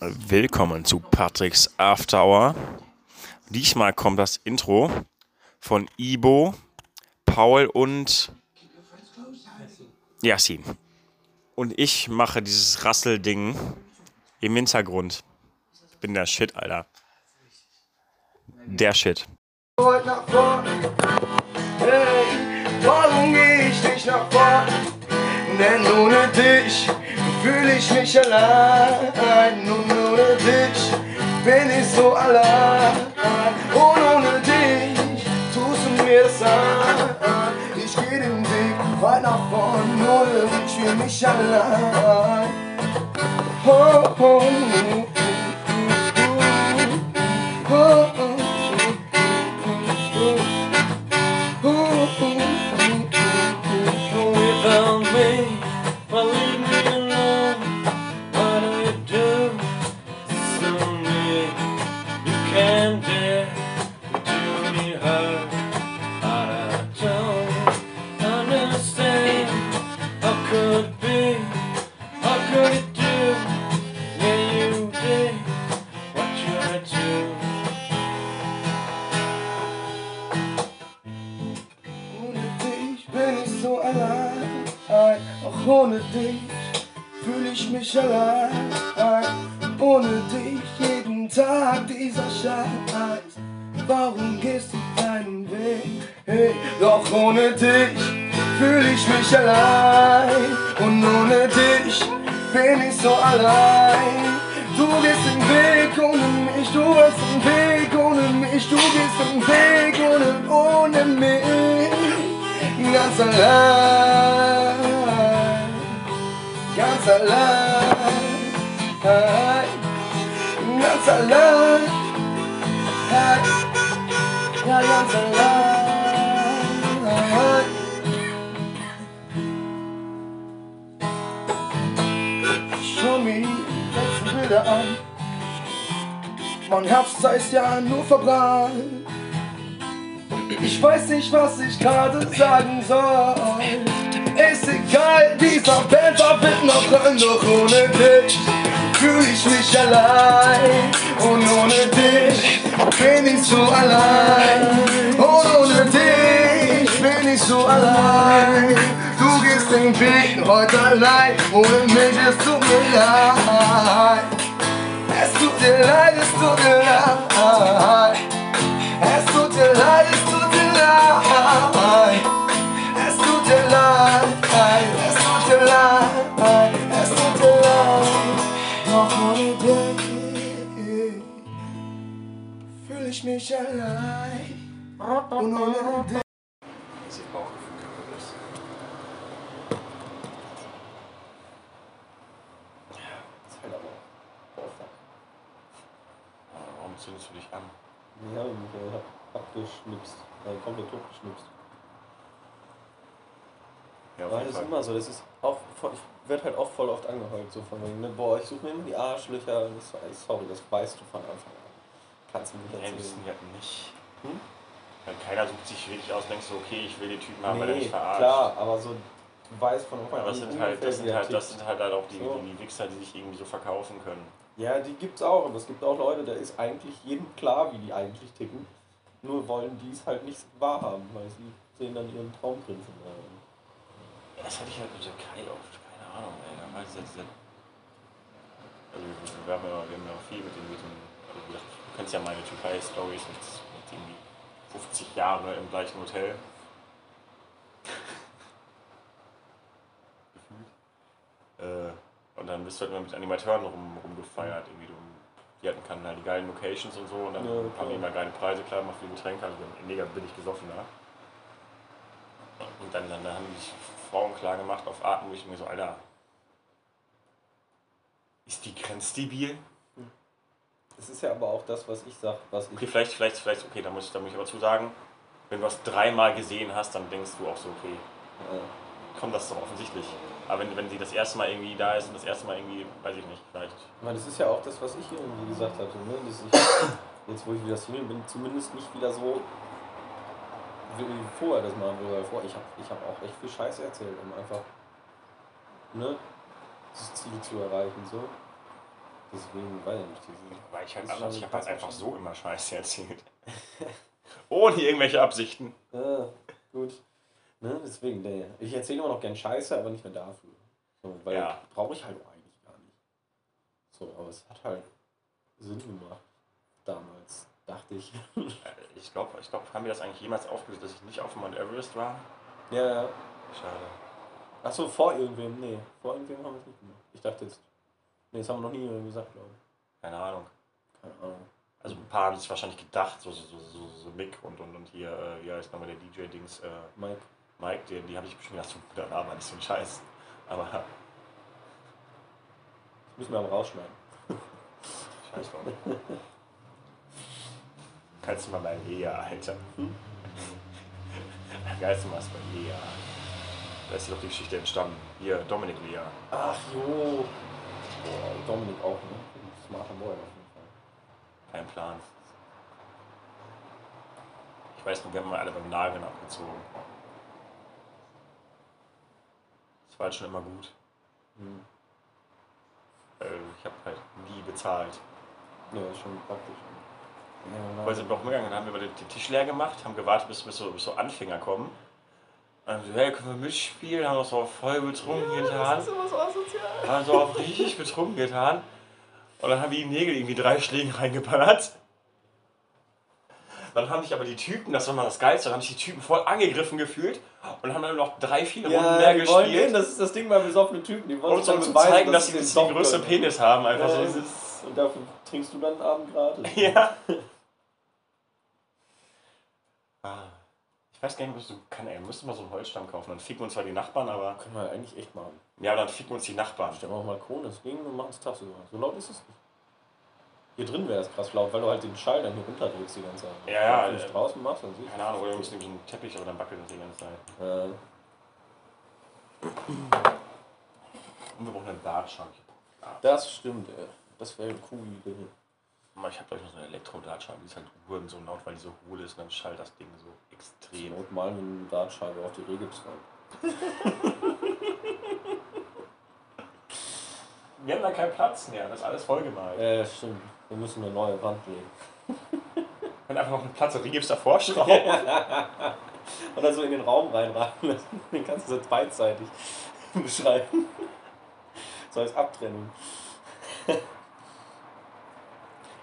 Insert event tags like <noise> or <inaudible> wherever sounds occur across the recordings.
Willkommen zu Patricks After Hour. Diesmal kommt das Intro von Ibo, Paul und Yassin. Und ich mache dieses Rasselding im Hintergrund. Ich bin der Shit, Alter. Der Shit. Heute nach vorn. Hey, warum geh ich nicht nach vorn? Denn ohne dich fühle ich mich allein. Und ohne dich bin ich so allein. Und ohne dich tust du mir das an. Ich geh den Weg weit nach vorn, ohne dich fühle mich allein. Oh, oh, oh, ich allein. Und ohne dich bin ich so allein. Du gehst den Weg ohne mich, du hast den Weg ohne mich, du gehst den Weg ohne, ohne mich. Ganz allein, ganz allein, ganz allein, ja, ganz allein. Bilder an. Mein da ist ja nur verbrannt. Ich weiß nicht, was ich gerade sagen soll. Ist egal, dieser Band wird noch ran, doch ohne dich fühle ich mich allein. Und ohne dich bin ich so allein. Und ohne dich bin ich so allein. Du gehst den Weg heute allein, ohne mich, es tut mir leid. Es tut dir leid, es tut dir leid. Es tut dir leid, es tut dir leid. Es tut dir leid, es tut dir leid, es tut dir leid. Doch ohne dich fühle ich mich allein. Und ohne dich. Warum zündest du dich an? Ja, und ich hab abgeschnipst, äh, komplett totgeschnipst. Ja, auf Weil jeden das Fall. ist immer so, das ist auch voll, ich werde halt auch voll oft angeheult, so von wegen, ne, boah, ich suche mir immer die Arschlöcher, das, weiß- sorry, das weißt du von Anfang an. Kannst du mir nicht das sind erzählen. ja nicht. Hm? Weil keiner sucht sich wirklich aus, denkst du, okay, ich will den Typen haben, weil er Nee, mich verarscht. klar, aber so, du weißt von Anfang Aber an das sind ungefähr, halt, das wie sind er halt, das tickt. sind halt, halt auch die, So. die, die Wichser, die sich irgendwie so verkaufen können. Ja, die gibt's auch, aber es gibt auch Leute, da ist eigentlich jedem klar, wie die eigentlich ticken. Nur wollen die es halt nicht wahrhaben, weil sie sehen dann ihren Traumprinzen. Äh, Das hatte ich halt mit der Kai oft, keine Ahnung, ey. Da war dieser, dieser also wir haben ja, wir haben ja viel mit dem, mit dem also gesagt, du kennst ja meine Türkei-Stories mit, mit irgendwie 50 Jahre im gleichen Hotel. <laughs> Gefühlt. Äh, und dann bist du halt immer mit Animateuren rum, rumgefeiert, irgendwie du. Die hatten kann halt die geilen Locations und so und dann Ja, haben klar. die immer geile Preise, klar, macht viel Getränke, also mega billig gesoffen da. Und dann, dann, dann haben die Frauen klar gemacht auf Arten, wo ich mir so, Alter, ist die grenzdebil? Es ist ja aber auch das, was ich sag, was ich. Okay, vielleicht, vielleicht, vielleicht, okay, da muss, ich- da muss ich aber zu sagen, wenn du das dreimal gesehen hast, dann denkst du auch so, okay, Äh, komm, das ist doch offensichtlich. Aber wenn, wenn sie das erste Mal irgendwie da ist und das erste Mal irgendwie, weiß ich nicht, vielleicht. Weil das ist ja auch das, was ich irgendwie gesagt habe. Ne? Dass ich, jetzt, wo ich wieder Single bin, zumindest nicht wieder so wie vorher das machen vorher, ich habe ich hab auch echt viel Scheiße erzählt, um einfach ne, das Ziel zu erreichen. So. Deswegen weiß ich nicht. Diese, Weil ich halt anders, ich habe halt einfach so immer Scheiße erzählt. <laughs> Ohne irgendwelche Absichten. ah, gut. Ne, deswegen, nee. Ich erzähle immer noch gern Scheiße, aber nicht mehr dafür. So, weil Ja. brauche ich halt auch eigentlich gar nicht. So, aber es hat halt Sinn gemacht. Damals, dachte ich. Äh, Ich glaube, ich glaub, haben wir das eigentlich jemals aufgelöst, dass ich nicht auf dem Mount Everest war? ja, ja. Schade. Achso, vor irgendwem. Nee, vor irgendwem haben wir es nicht gemacht. Ich dachte jetzt. Nee, das haben wir noch nie gesagt, glaube ich. Keine Ahnung. Keine Ahnung. Also ein paar haben sich wahrscheinlich gedacht, so, so, so, so, so Mick und, und, und hier, äh, wie heißt nochmal der DJ-Dings, äh, Mike. Mike, die, die habe ich bestimmt gedacht, so guter Name, nicht so ein Scheiß. Aber Das müssen wir aber rausschneiden. scheiß drauf. Kannst du mal bei Lea, Alter. Geilst du was bei Lea. Da ist doch die Geschichte entstanden. Hier, Dominik Lea. Ach jo. Boah, Dominik auch, ne? Smarter Boy auf jeden Fall. Kein Plan. Ich weiß nur, wir haben mal alle beim Nageln abgezogen. Das war halt schon immer gut. Hm. Weil ich habe halt nie bezahlt. Ja, ist schon praktisch. Ja, Weil sind wir auch umgegangen, dann haben wir den den Tisch leer gemacht, haben gewartet, bis, bis, so, bis so Anfänger kommen. Und dann so, hey, können wir mitspielen? Haben uns so voll betrunken getan. sowas asozial. Haben so auch richtig betrunken getan. Und dann haben wir die Nägel irgendwie drei Schlägen reingeballert. Dann haben sich aber die Typen, das war mal das Geilste, dann haben sich die Typen voll angegriffen gefühlt und haben dann noch drei, vier Runden Ja, mehr die wollen gespielt. gehen, das ist das Ding bei besoffenen Typen. Die wollen um so dann zu zeigen, dass sie, den dass sie doch den größten. Penis haben. Einfach Ja, so. ist, und dafür trinkst du dann einen Abend gratis. <laughs> Ja. <laughs> Ah. Ich weiß gar nicht, du kann, ey, wir müssen mal so einen Holzstamm kaufen. Dann ficken uns zwar die Nachbarn, aber. Können wir eigentlich echt machen. Ja, aber dann ficken uns die Nachbarn. Stellen wir den Balkon, das Ding und machen es tagsüber. So laut ist es nicht. Hier drin wäre es krass laut, weil du halt den Schall dann hier runterdrückst die ganze Zeit. Ja, ja, Wenn du es äh, draußen machst, dann siehst Keine Ahnung, oder irgendwie so einen Teppich, aber dann wackelt das die ganze Zeit. du. Äh, Und wir brauchen einen Dartschrank. das stimmt, ey. Das wäre eine coole Idee. Ich habe gleich noch so eine Elektro-Dartschrank, die ist halt Uhren so laut, weil die so hohl ist und dann schallt das Ding so Zur extrem. Not malen wir eine Dartscheibe auf die Regips <laughs> rein. Wir haben da keinen Platz mehr, das ist alles vollgemalt. Äh, stimmt. Wir müssen eine neue Wand legen. Können einfach noch einen Platz, Rigibs davor schrauben. <laughs> Oder so in den Raum reinraten lassen. <laughs> Den kannst du so beidseitig <laughs> beschreiben. So als Abtrennung.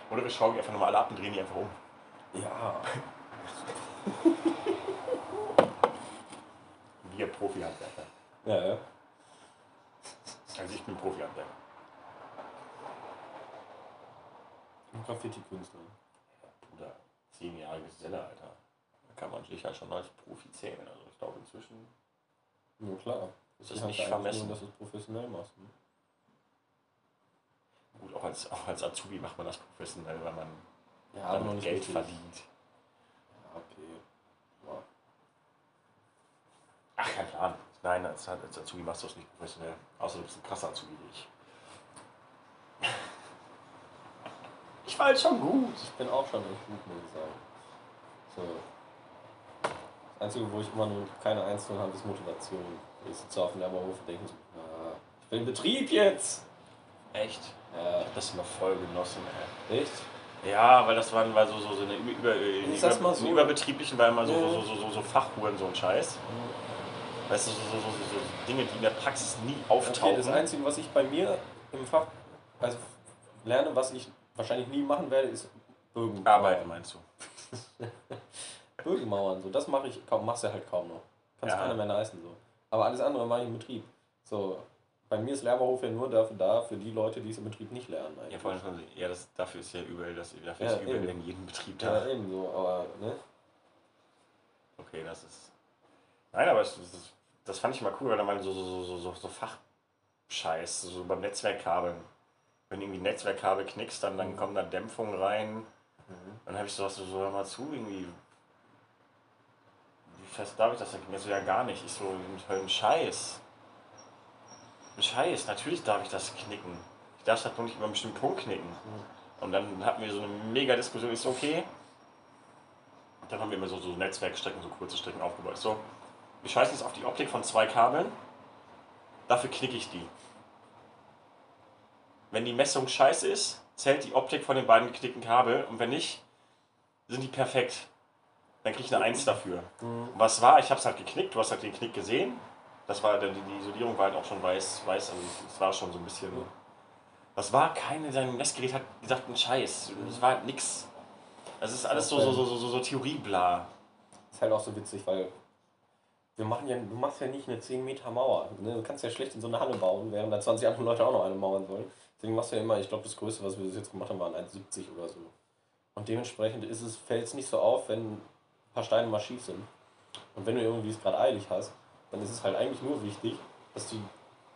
Oder wir schrauben die einfach nochmal alle ab und drehen die einfach um. Ja. Wir Profi-Handwerker. Ja, ja. Also ich bin Profi-Handwerker. Graffiti-Künstler. Bruder, zehn Jahre Geselle, Alter. Da kann man sich ja schon als Profi zählen. Also ich glaube inzwischen Nur klar. ist das halt nicht vermessen. Nur, dass du es professionell machst. Ne? Gut, auch als, auch als Azubi macht man das professionell, weil man Ja, aber noch Geld richtig. verdient. Ja, okay. Ja. Ach, kein Plan. Nein, als, als Azubi machst du es nicht professionell. Außer du bist ein krasser Azubi wie ich. Ich war halt schon gut. Ich bin auch schon echt gut, muss ich sagen. So. Das Einzige, wo ich immer nur keine Einzelnen habe, ist Motivation. Ich sitze auf dem Lehrerhof und denke so, ah, ich will in Betrieb jetzt! Echt? Ja, Ich hab das immer voll genossen, ey. echt? Ja, weil das waren war so, so, so eine über, über, Ich über, mal so. überbetrieblichen, weil immer so, Ja. so, so, so, so Fachhuren so ein Scheiß. Weißt du, so, so, so, so, so Dinge, die in der Praxis nie auftauchen. Okay, das Einzige, was ich bei mir im Fach also lerne, was ich wahrscheinlich nie machen werde, ist Bögen. Arbeiten meinst du? <laughs> Bögenmauern, so, das mache ich kaum, machst du halt kaum noch. Kannst Ja. keiner mehr leisten, so. Aber alles andere mache ich im Betrieb. So, bei mir ist Lehrberuf ja nur dafür da, für die Leute, die es im Betrieb nicht lernen. Eigentlich. Ja, vor allem, schon- ja das, dafür ist ja überall, das, dafür Ja, ist überall in jedem Betrieb da. Ja, eben so, aber, ne? Okay, das ist. Nein, aber es, das, das fand ich mal cool, weil da mal so, so, so, so, so, so Fachscheiß, so beim Netzwerkkabeln. Wenn du irgendwie Netzwerkkabel knickst, dann, dann kommen da Dämpfungen rein. Dann habe ich so was so, so hör mal zu, irgendwie. Wie fest darf ich das denn knicken? So, ja, gar nicht. Ich so, ein Scheiß. Ein Scheiß, natürlich darf ich das knicken. Ich darf das nur nicht über einen bestimmten Punkt knicken. Und dann hatten wir so eine mega Diskussion. Ich so, okay. Dann haben wir immer so, so Netzwerkstrecken, so kurze Strecken aufgebaut. So, ich scheiße jetzt auf die Optik von zwei Kabeln. Dafür knicke ich die. Wenn die Messung scheiße ist, zählt die Optik von den beiden geknickten Kabel und wenn nicht, sind die perfekt. Dann krieg ich eine 1 dafür. Mhm. Was war? Ich hab's halt geknickt, du hast halt den Knick gesehen. Das war die, die Isolierung war halt auch schon weiß, weiß, also es war schon so ein bisschen. Was war? Keine, sein Messgerät hat gesagt, ein Scheiß. Es war halt nix. Das ist alles so, so, so, so, so, so Theoriebla. Ist halt auch so witzig, weil wir machen ja, du machst ja nicht eine 10 Meter Mauer. Ne? Du kannst ja schlecht in so eine Halle bauen, während da 20 andere Leute auch noch eine mauern wollen. Deswegen machst du ja immer, ich glaube, das Größte, was wir bis jetzt gemacht haben, waren 1,70 oder so. Und dementsprechend ist es, fällt es nicht so auf, wenn ein paar Steine mal schief sind. Und wenn du irgendwie es gerade eilig hast, dann ist es halt eigentlich nur wichtig, dass die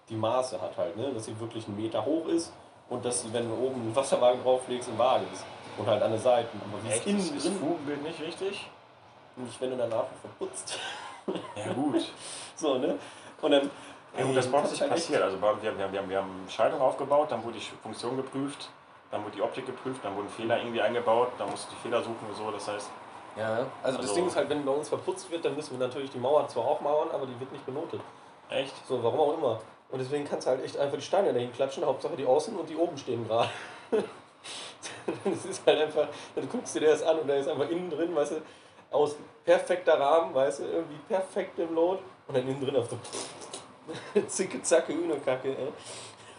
die Maße hat halt, ne? dass sie wirklich einen Meter hoch ist und dass sie, wenn du oben einen Wasserwagen drauflegst, in Waage ist. Und halt an den Seiten. Aber wie Echt? innen Ist das drin Fugenbild nicht wichtig? nicht, wenn du danach verputzt. Ja, gut. <laughs> So, ne? Und dann. Ja, gut, das bei uns kann nicht passiert. Also wir, wir, wir, wir, haben Schaltung aufgebaut, dann wurde die Funktion geprüft, dann wurde die Optik geprüft, dann wurden Fehler irgendwie eingebaut, dann musst du die Fehler suchen und so. Das heißt, Ja, also, das Also- Ding ist halt, wenn bei uns verputzt wird, dann müssen wir natürlich die Mauer zwar auch mauern, aber die wird nicht benotet. echt? So, warum auch immer. Und deswegen kannst du halt echt einfach die Steine dahin klatschen, Hauptsache die außen und die oben stehen gerade. <laughs> das ist halt einfach, dann guckst du dir das an und da ist einfach innen drin, weißt du, aus perfekter Rahmen, weißt du, irgendwie perfekt im Lot und dann innen drin auf so <laughs> zicke, zacke, Hühnerkacke, ey.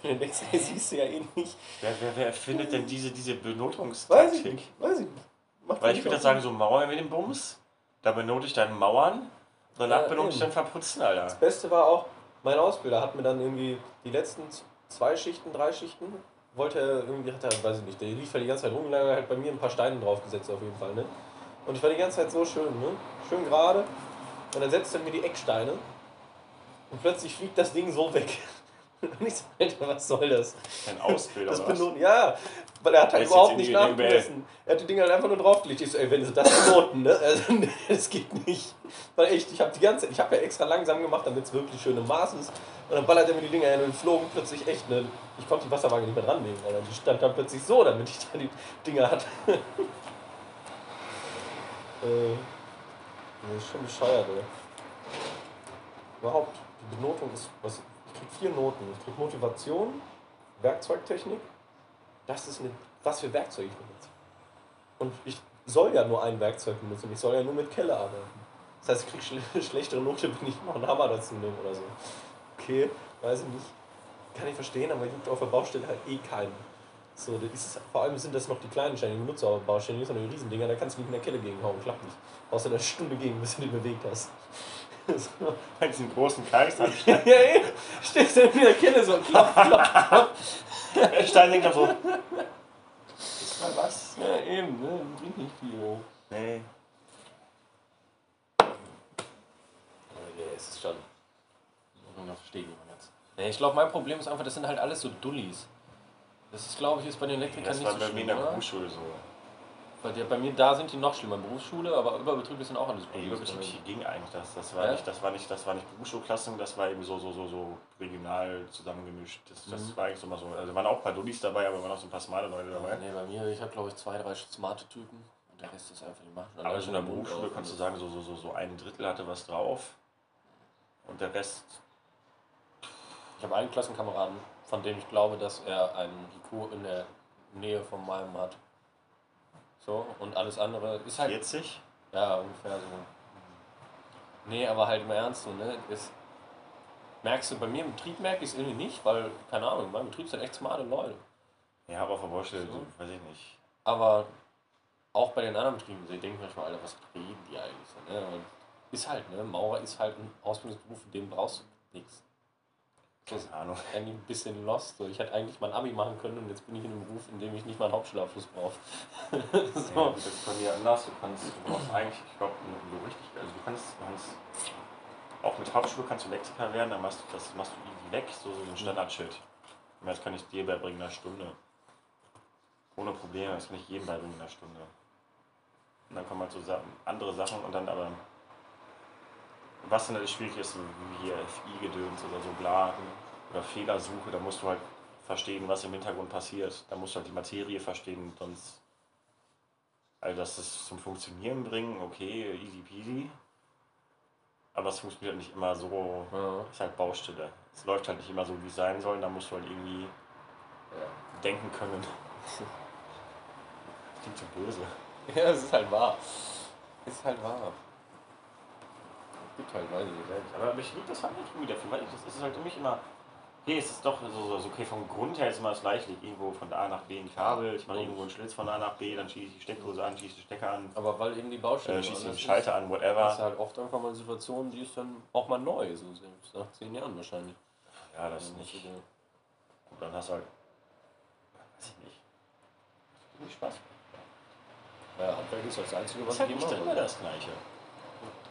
Und dann denkst du, siehst du ja eh nicht. Wer, wer, wer erfindet denn diese, diese Weiß ich Benotungstaktik? nicht, weiß ich nicht. Macht Weil ich würde sagen, so Mauern mit dem Bums, da benote ich dann Mauern, danach Ja, benote ich dann Verputzen, Alter. Das Beste war auch, mein Ausbilder hat mir dann irgendwie die letzten zwei Schichten, drei Schichten, wollte er irgendwie, hat er, weiß ich nicht, der lief halt die ganze Zeit rum, er hat bei mir ein paar Steine draufgesetzt auf jeden Fall, ne? Und ich war die ganze Zeit so schön, ne? Schön gerade. Und dann setzt er mir die Ecksteine und plötzlich fliegt das Ding so weg. <laughs> Und ich so, Alter, was soll das? Ein Ausbilder Das benoten, ja, weil er hat halt überhaupt nicht nachgemessen. Er hat die Dinger halt einfach nur draufgelegt. Ich so, ey, wenn sie das benoten, ne? Also, <laughs> das geht nicht. Weil echt, ich habe die ganze ich habe ja extra langsam gemacht, damit es wirklich schön im Maß ist. Und dann ballert er mir die Dinger hin und flogen plötzlich echt, ne? Ich konnte die Wasserwaage nicht mehr dranlegen, Alter. Die stand dann plötzlich so, damit ich da die Dinger hatte. <laughs> äh, das ist schon bescheuert, ey. Überhaupt, die Benotung ist, was, ich krieg vier Noten. Ich krieg Motivation, Werkzeugtechnik, das ist eine, was für Werkzeug ich benutze. Und ich soll ja nur ein Werkzeug benutzen, ich soll ja nur mit Kelle arbeiten. Das heißt, ich krieg schle <laughs> schlechtere Note, wenn ich noch einen Hammer dazu nehme oder so. Okay, weiß ich nicht. Kann ich verstehen, aber juckt auf der Baustelle halt eh keinen. So, das ist, vor allem sind das noch die kleinen Steine, die auf der Baustelle, nicht so eine Riesendinger, da kannst du nicht mit der Kelle gegenhauen, klappt nicht. Du eine Stunde gegen, bis du die bewegt hast. So. Bei diesen großen Kreis <laughs> <laughs> am Ja, ey, stehst du mit der Kelle so, klopf, klopf, klopf. Stein denkt dann so. Ist mal was? Ja, eben, ne? Bringt nicht viel. Nee. Nee, es ist schon. Das verstehe ich nicht mehr ganz. Nee, ich glaube, mein Problem ist einfach, das sind halt alles so Dullis. Das ist, glaube ich, ist bei den Elektrikern Das nicht war so bei mir schlimm, in der oder? Berufsschule so. Weil die, bei mir da sind die noch schlimmer. Berufsschule, aber überbetrieblich sind auch alles Ey, überbetrieblich ging eigentlich das. Das war Ja? nicht, das war nicht, das war nicht Berufsschulklassen, das war eben so, so, so, so regional zusammengemischt. Das, das Mhm. war eigentlich so mal so. Also waren auch ein paar Dullis dabei, aber waren auch so ein paar smarte Leute dabei. Nee, bei mir, ich habe glaube ich zwei, drei smarte Typen. Und der Rest ist einfach, die machen Aber so in der Berufsschule kannst du sagen, so, so, so, so ein Drittel hatte was drauf. Und der Rest, Ich habe einen Klassenkameraden, von dem ich glaube, dass er einen IQ in der Nähe von meinem hat. So, und alles andere ist halt 40? Ja, ungefähr so. Nee, aber halt im Ernst, so, ne? Ist, merkst du, bei mir im Betrieb merke ich es irgendwie nicht, weil, keine Ahnung, in meinem Betrieb sind echt smarte Leute. Ja, aber auf der Baustelle, So. weiß ich nicht. Aber auch bei den anderen Betrieben, ich denke manchmal, Alter, was reden die eigentlich so, ne? Und ist halt, ne? Maurer ist halt ein Ausbildungsberuf, in dem brauchst du nichts. Keine Ahnung. <laughs> eigentlich ein bisschen lost. So. Ich hätte eigentlich mein Abi machen können und jetzt bin ich in einem Beruf, in dem ich nicht mal einen Hauptschulabschluss brauche. <laughs> Ja, so. gut, das ist bei mir anders. Du kannst, du brauchst eigentlich, ich glaube, so richtig, also du kannst, du kannst, auch mit Hauptschule kannst du Elektriker werden, dann machst du das machst du easy weg, so, so ein Standard-Shit. Und das kann ich dir beibringen in einer Stunde. Ohne Probleme, das kann ich jedem beibringen in einer Stunde. Und dann kommen halt so andere Sachen und dann aber, was dann natürlich schwierig ist, so wie hier FI-Gedöns oder so bla, oder Fehlersuche, da musst du halt verstehen, was im Hintergrund passiert. Da musst du halt die Materie verstehen, sonst also dass das zum Funktionieren bringen, okay, easy peasy. Aber es funktioniert halt nicht immer so, Ja. ist halt Baustelle. Es läuft halt nicht immer so, wie es sein soll, da musst du halt irgendwie denken können. <laughs> Klingt so böse. Ja, es ist halt wahr. Es ist halt wahr. Ich nicht. Aber mich liegt das halt nicht gut dafür, weil das ist halt für mich immer. Okay, es ist doch so, so okay, vom Grund her ist immer das gleiche. Ich irgendwo von A nach B ein Kabel, ich mache irgendwo einen Schlitz von A nach B, dann schieße ich die Steckdose an, schieße die Stecker an, Aber weil eben die Baustelle äh, schieße den Schalter an, ist, whatever. hast du halt oft einfach mal Situationen, die ist dann auch mal neu, so selbst nach zehn Jahren wahrscheinlich. Ja, das ist nicht. Und dann hast du halt. Weiß ich nicht. Irgendwie Spaß. Ja, Handwerk ist das Einzige, Das was ist halt ich immer das Gleiche.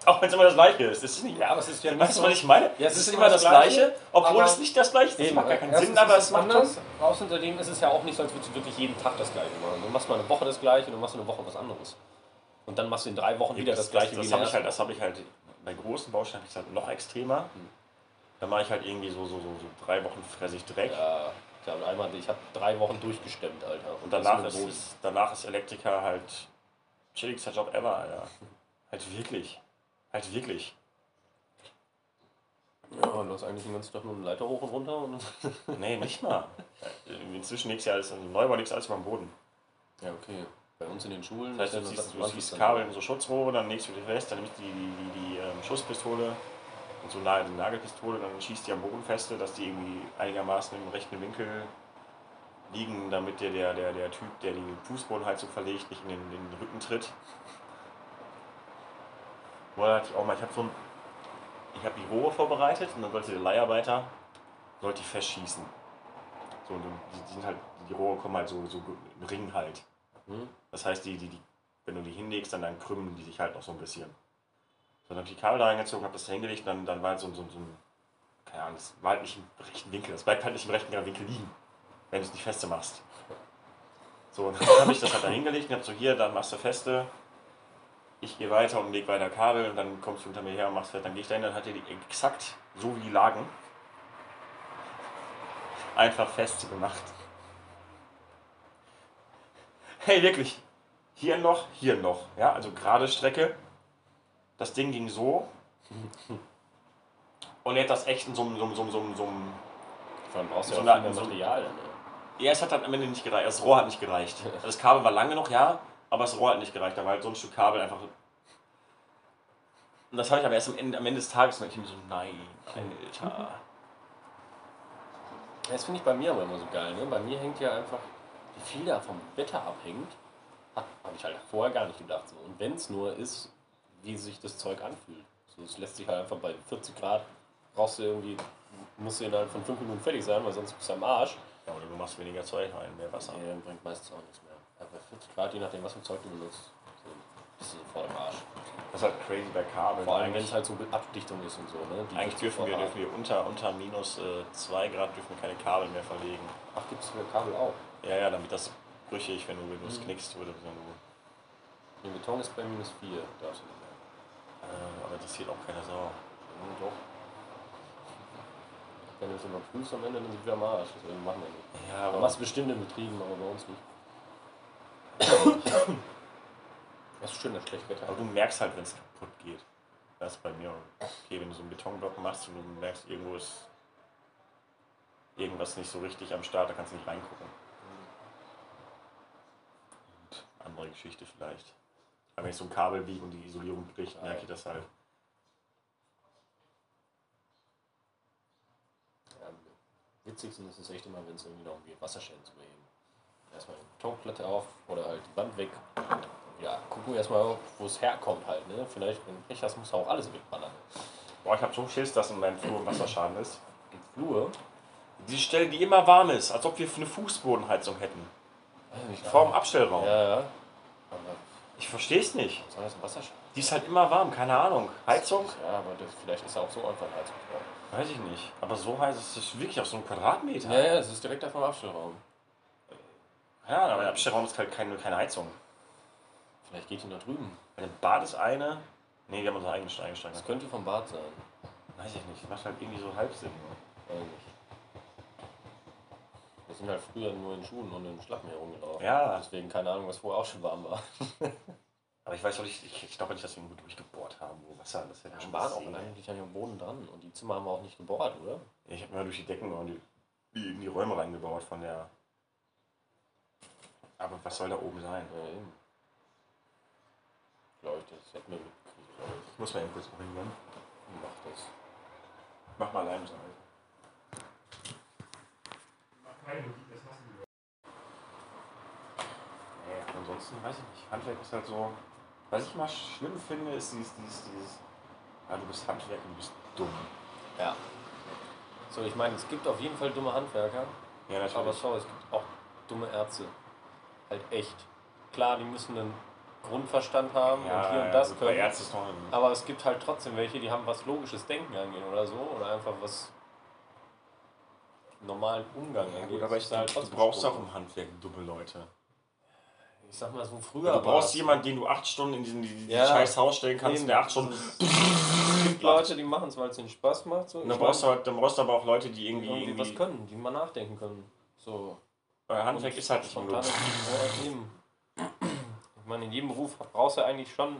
Auch wenn es immer das Gleiche ist. Das ist nicht. Ja, aber es ist ja Weißt du, was ich meine? Ja, es ist immer das Gleiche, obwohl es nicht das Gleiche ist. Das macht gar keinen Sinn, aber es macht schon. Außerdem ist es ja auch nicht so, als würdest du wirklich jeden Tag das Gleiche machen. Du machst mal eine Woche das Gleiche und dann machst du eine Woche was anderes. Und dann machst du in drei Wochen wieder das, Gleiche Das, wie das in habe ich, halt, das hab ich halt bei großen Baustellen hab ich halt noch extremer. Dann mache ich halt irgendwie so, so, so, so drei Wochen fresse ich Dreck. Ja, klar, und einmal, ich habe drei Wochen durchgestemmt, Alter. Und danach das ist, ist, danach ist Elektriker halt chilligster Job ever, Alter. Halt wirklich. Halt wirklich. Ja, du hast eigentlich den ganzen Tag nur eine Leiter hoch und runter und. <laughs> Nee, nicht mal. Inzwischen liegt ja alles, also Neubau liegt alles über dem Boden. Ja, okay. Bei uns in den Schulen. Das heißt, du noch- du ziehst Kabel in so Schutzrohre, dann legst du die fest, dann nimmst du die, die, die, die ähm, Schusspistole und so nahe die Nagelpistole, dann schießt die am Boden feste, dass die irgendwie einigermaßen im rechten Winkel liegen, damit dir der, der, der Typ, der die Fußbodenheizung verlegt, nicht in den, in den Rücken tritt. Oder hatte ich auch mal, ich habe so ein, ich habe die Rohre vorbereitet und dann sollte der Leiharbeiter sollte die festschießen. So, und die, sind halt, die Rohre kommen halt so, so im Ring halt. Hm? Das heißt, die, die, die, wenn du die hinlegst, dann, dann krümmen die sich halt noch so ein bisschen. So, dann habe ich die Kabel da reingezogen, habe das da hingelegt, dann, dann war halt so, so, so ein, keine Ahnung, das war halt nicht im rechten Winkel, das bleibt halt nicht im rechten Winkel liegen, wenn du es nicht feste machst. So, und dann habe ich das halt da hingelegt und habe so, hier, dann machst du feste, ich gehe weiter und leg weiter Kabel und dann kommst du hinter mir her und machst fest, dann gehe ich da hin, dann hat er die exakt so wie die lagen, einfach feste gemacht. Hey, wirklich. Hier noch, hier noch. Ja, also gerade Strecke. Das Ding ging so. Und er hat das echt in so einem, so einem, so einem, so einem, so einem allem brauchst du So ja auch eine- viel so- Material. Ne? Ja, es hat halt am Ende nicht gereicht. Das Rohr hat nicht gereicht. <laughs> Das Kabel war lange noch, ja, aber das Rohr hat nicht gereicht. Da war halt so ein Stück Kabel einfach. Und das habe ich aber erst am Ende, am Ende des Tages gemerkt. Ich mir so, nein, Alter. Das finde ich bei mir aber immer so geil. Ne? Bei mir hängt ja einfach, wie viel da vom Wetter abhängt, habe ich halt vorher gar nicht gedacht. So. Und wenn es nur ist, wie sich das Zeug anfühlt. So, es lässt sich halt einfach bei 40 Grad, brauchst du irgendwie, musst du innerhalb von 5 Minuten fertig sein, weil sonst bist du am Arsch. Ja, oder du machst weniger Zeug rein, mehr Wasser. Nee, dann bringt meistens auch nichts mehr. Bei 40 Grad, je nachdem, was für Zeug du benutzt, so, bist du sofort am Arsch. Das ist halt crazy bei Kabeln. Vor allem, wenn es halt so mit Abdichtung ist und so. Ne? Die eigentlich dürfen wir, dürfen wir unter, unter minus 2 Grad dürfen wir keine Kabel mehr verlegen. Ach, gibt es für Kabel auch? Ja, ja, damit das brüchig, wenn du, wenn du es Mhm. knickst, würde. Wenn du, Der Beton ist bei minus 4, darfst du nicht mehr. äh, aber das sieht auch keiner Sau. Ja, doch. Wenn du es immer prüfst am Ende, dann sind wir am Arsch. Deswegen machen wir nicht. Ja, Aber aber machst du bestimmt in Betrieben, aber bei uns nicht. Das ist schön, das schlecht Wetter. Aber du merkst halt, wenn es kaputt geht. Das ist bei mir okay, wenn du so einen Betonblock machst und du merkst, irgendwo ist irgendwas nicht so richtig am Start, da kannst du nicht reingucken. Und andere Geschichte vielleicht. Aber wenn ich so ein Kabel biege und die Isolierung bricht, merke ich das halt. Ja, am witzigsten ist es echt immer, wenn es irgendwie darum geht, Wasserschäden zu beheben. Erstmal eine Betonplatte auf oder halt die Wand weg. Ja, gucken wir erstmal, wo es herkommt halt. Ne? Vielleicht, wenn Pech hast, musst du auch alles wegballern. Boah, ich habe so Schiss, dass in meinem Flur Wasserschaden ist. Und Flur, Die Stelle, die immer warm ist, als ob wir eine Fußbodenheizung hätten. ich Vorm Abstellraum. Ja, ja. Aber Ich verstehe es nicht. was soll das ein Wasserschaden? Die ist halt immer warm, keine Ahnung. Heizung? Ja, aber das, vielleicht ist er auch so einfach ein Heizungsbau. Weiß ich nicht. Aber so heiß ist es wirklich auf so einem Quadratmeter. Ja, ja, es ist direkt davon Abstellraum. Ja, aber der Abstellraum ist halt keine, keine Heizung. Vielleicht geht die nach drüben. Bei dem Bad ist eine. Ne, wir haben unsere eigene eingesteigen. Das könnte vom Bad sein. Weiß ich nicht. Macht halt irgendwie so halb Sinn. Weiß nicht. Wir sind halt früher nur in Schuhen und in Schlappen herumgelaufen. Ja. Deswegen keine Ahnung, was vorher auch schon warm war. <laughs> Aber ich weiß doch nicht, ich, ich glaube nicht, dass wir irgendwo durchgebohrt haben, wo Wasser das Wir schon waren auch eigentlich am Boden dran und die Zimmer haben wir auch nicht gebohrt, oder? Ich habe mal durch die Decken und die, die, in die Räume reingebaut von der aber was soll da oben sein? Ja, eben. Glaube ich, das hätten wir mitgekriegt, glaube ich. Muss mal eben kurz noch hingehen. Mach das. Mach mal alleine sein. Nee, ansonsten weiß ich nicht. Handwerk ist halt so. Was ich mal schlimm finde, ist dieses, dieses, dieses. Ja, du bist Handwerk und du bist dumm. Ja. So, ich meine, es gibt auf jeden Fall dumme Handwerker, Ja, natürlich. aber schau, es gibt auch dumme Ärzte. Halt echt. Klar, die müssen einen Grundverstand haben ja, und hier und das können. Aber es gibt halt trotzdem welche, die haben was logisches Denken angehen oder so. Oder einfach was normalen Umgang Ja, angeht. gut, aber ich, halt du brauchst auch im Handwerk dumme Leute. Ich sag mal so früher. du brauchst jemanden, den du acht Stunden in diesen die, die Ja. scheiß Haus stellen kannst, Eben. der acht Stunden. Es gibt Leute, die machen es, weil es ihnen Spaß macht. So. Dann brauchst, du, mein, halt- dann brauchst du aber auch Leute, die irgendwie. irgendwie was können, die mal nachdenken können. So. Weil Handwerk ist halt. Spontane- Ja, eben. Ich meine, in jedem Beruf brauchst du eigentlich schon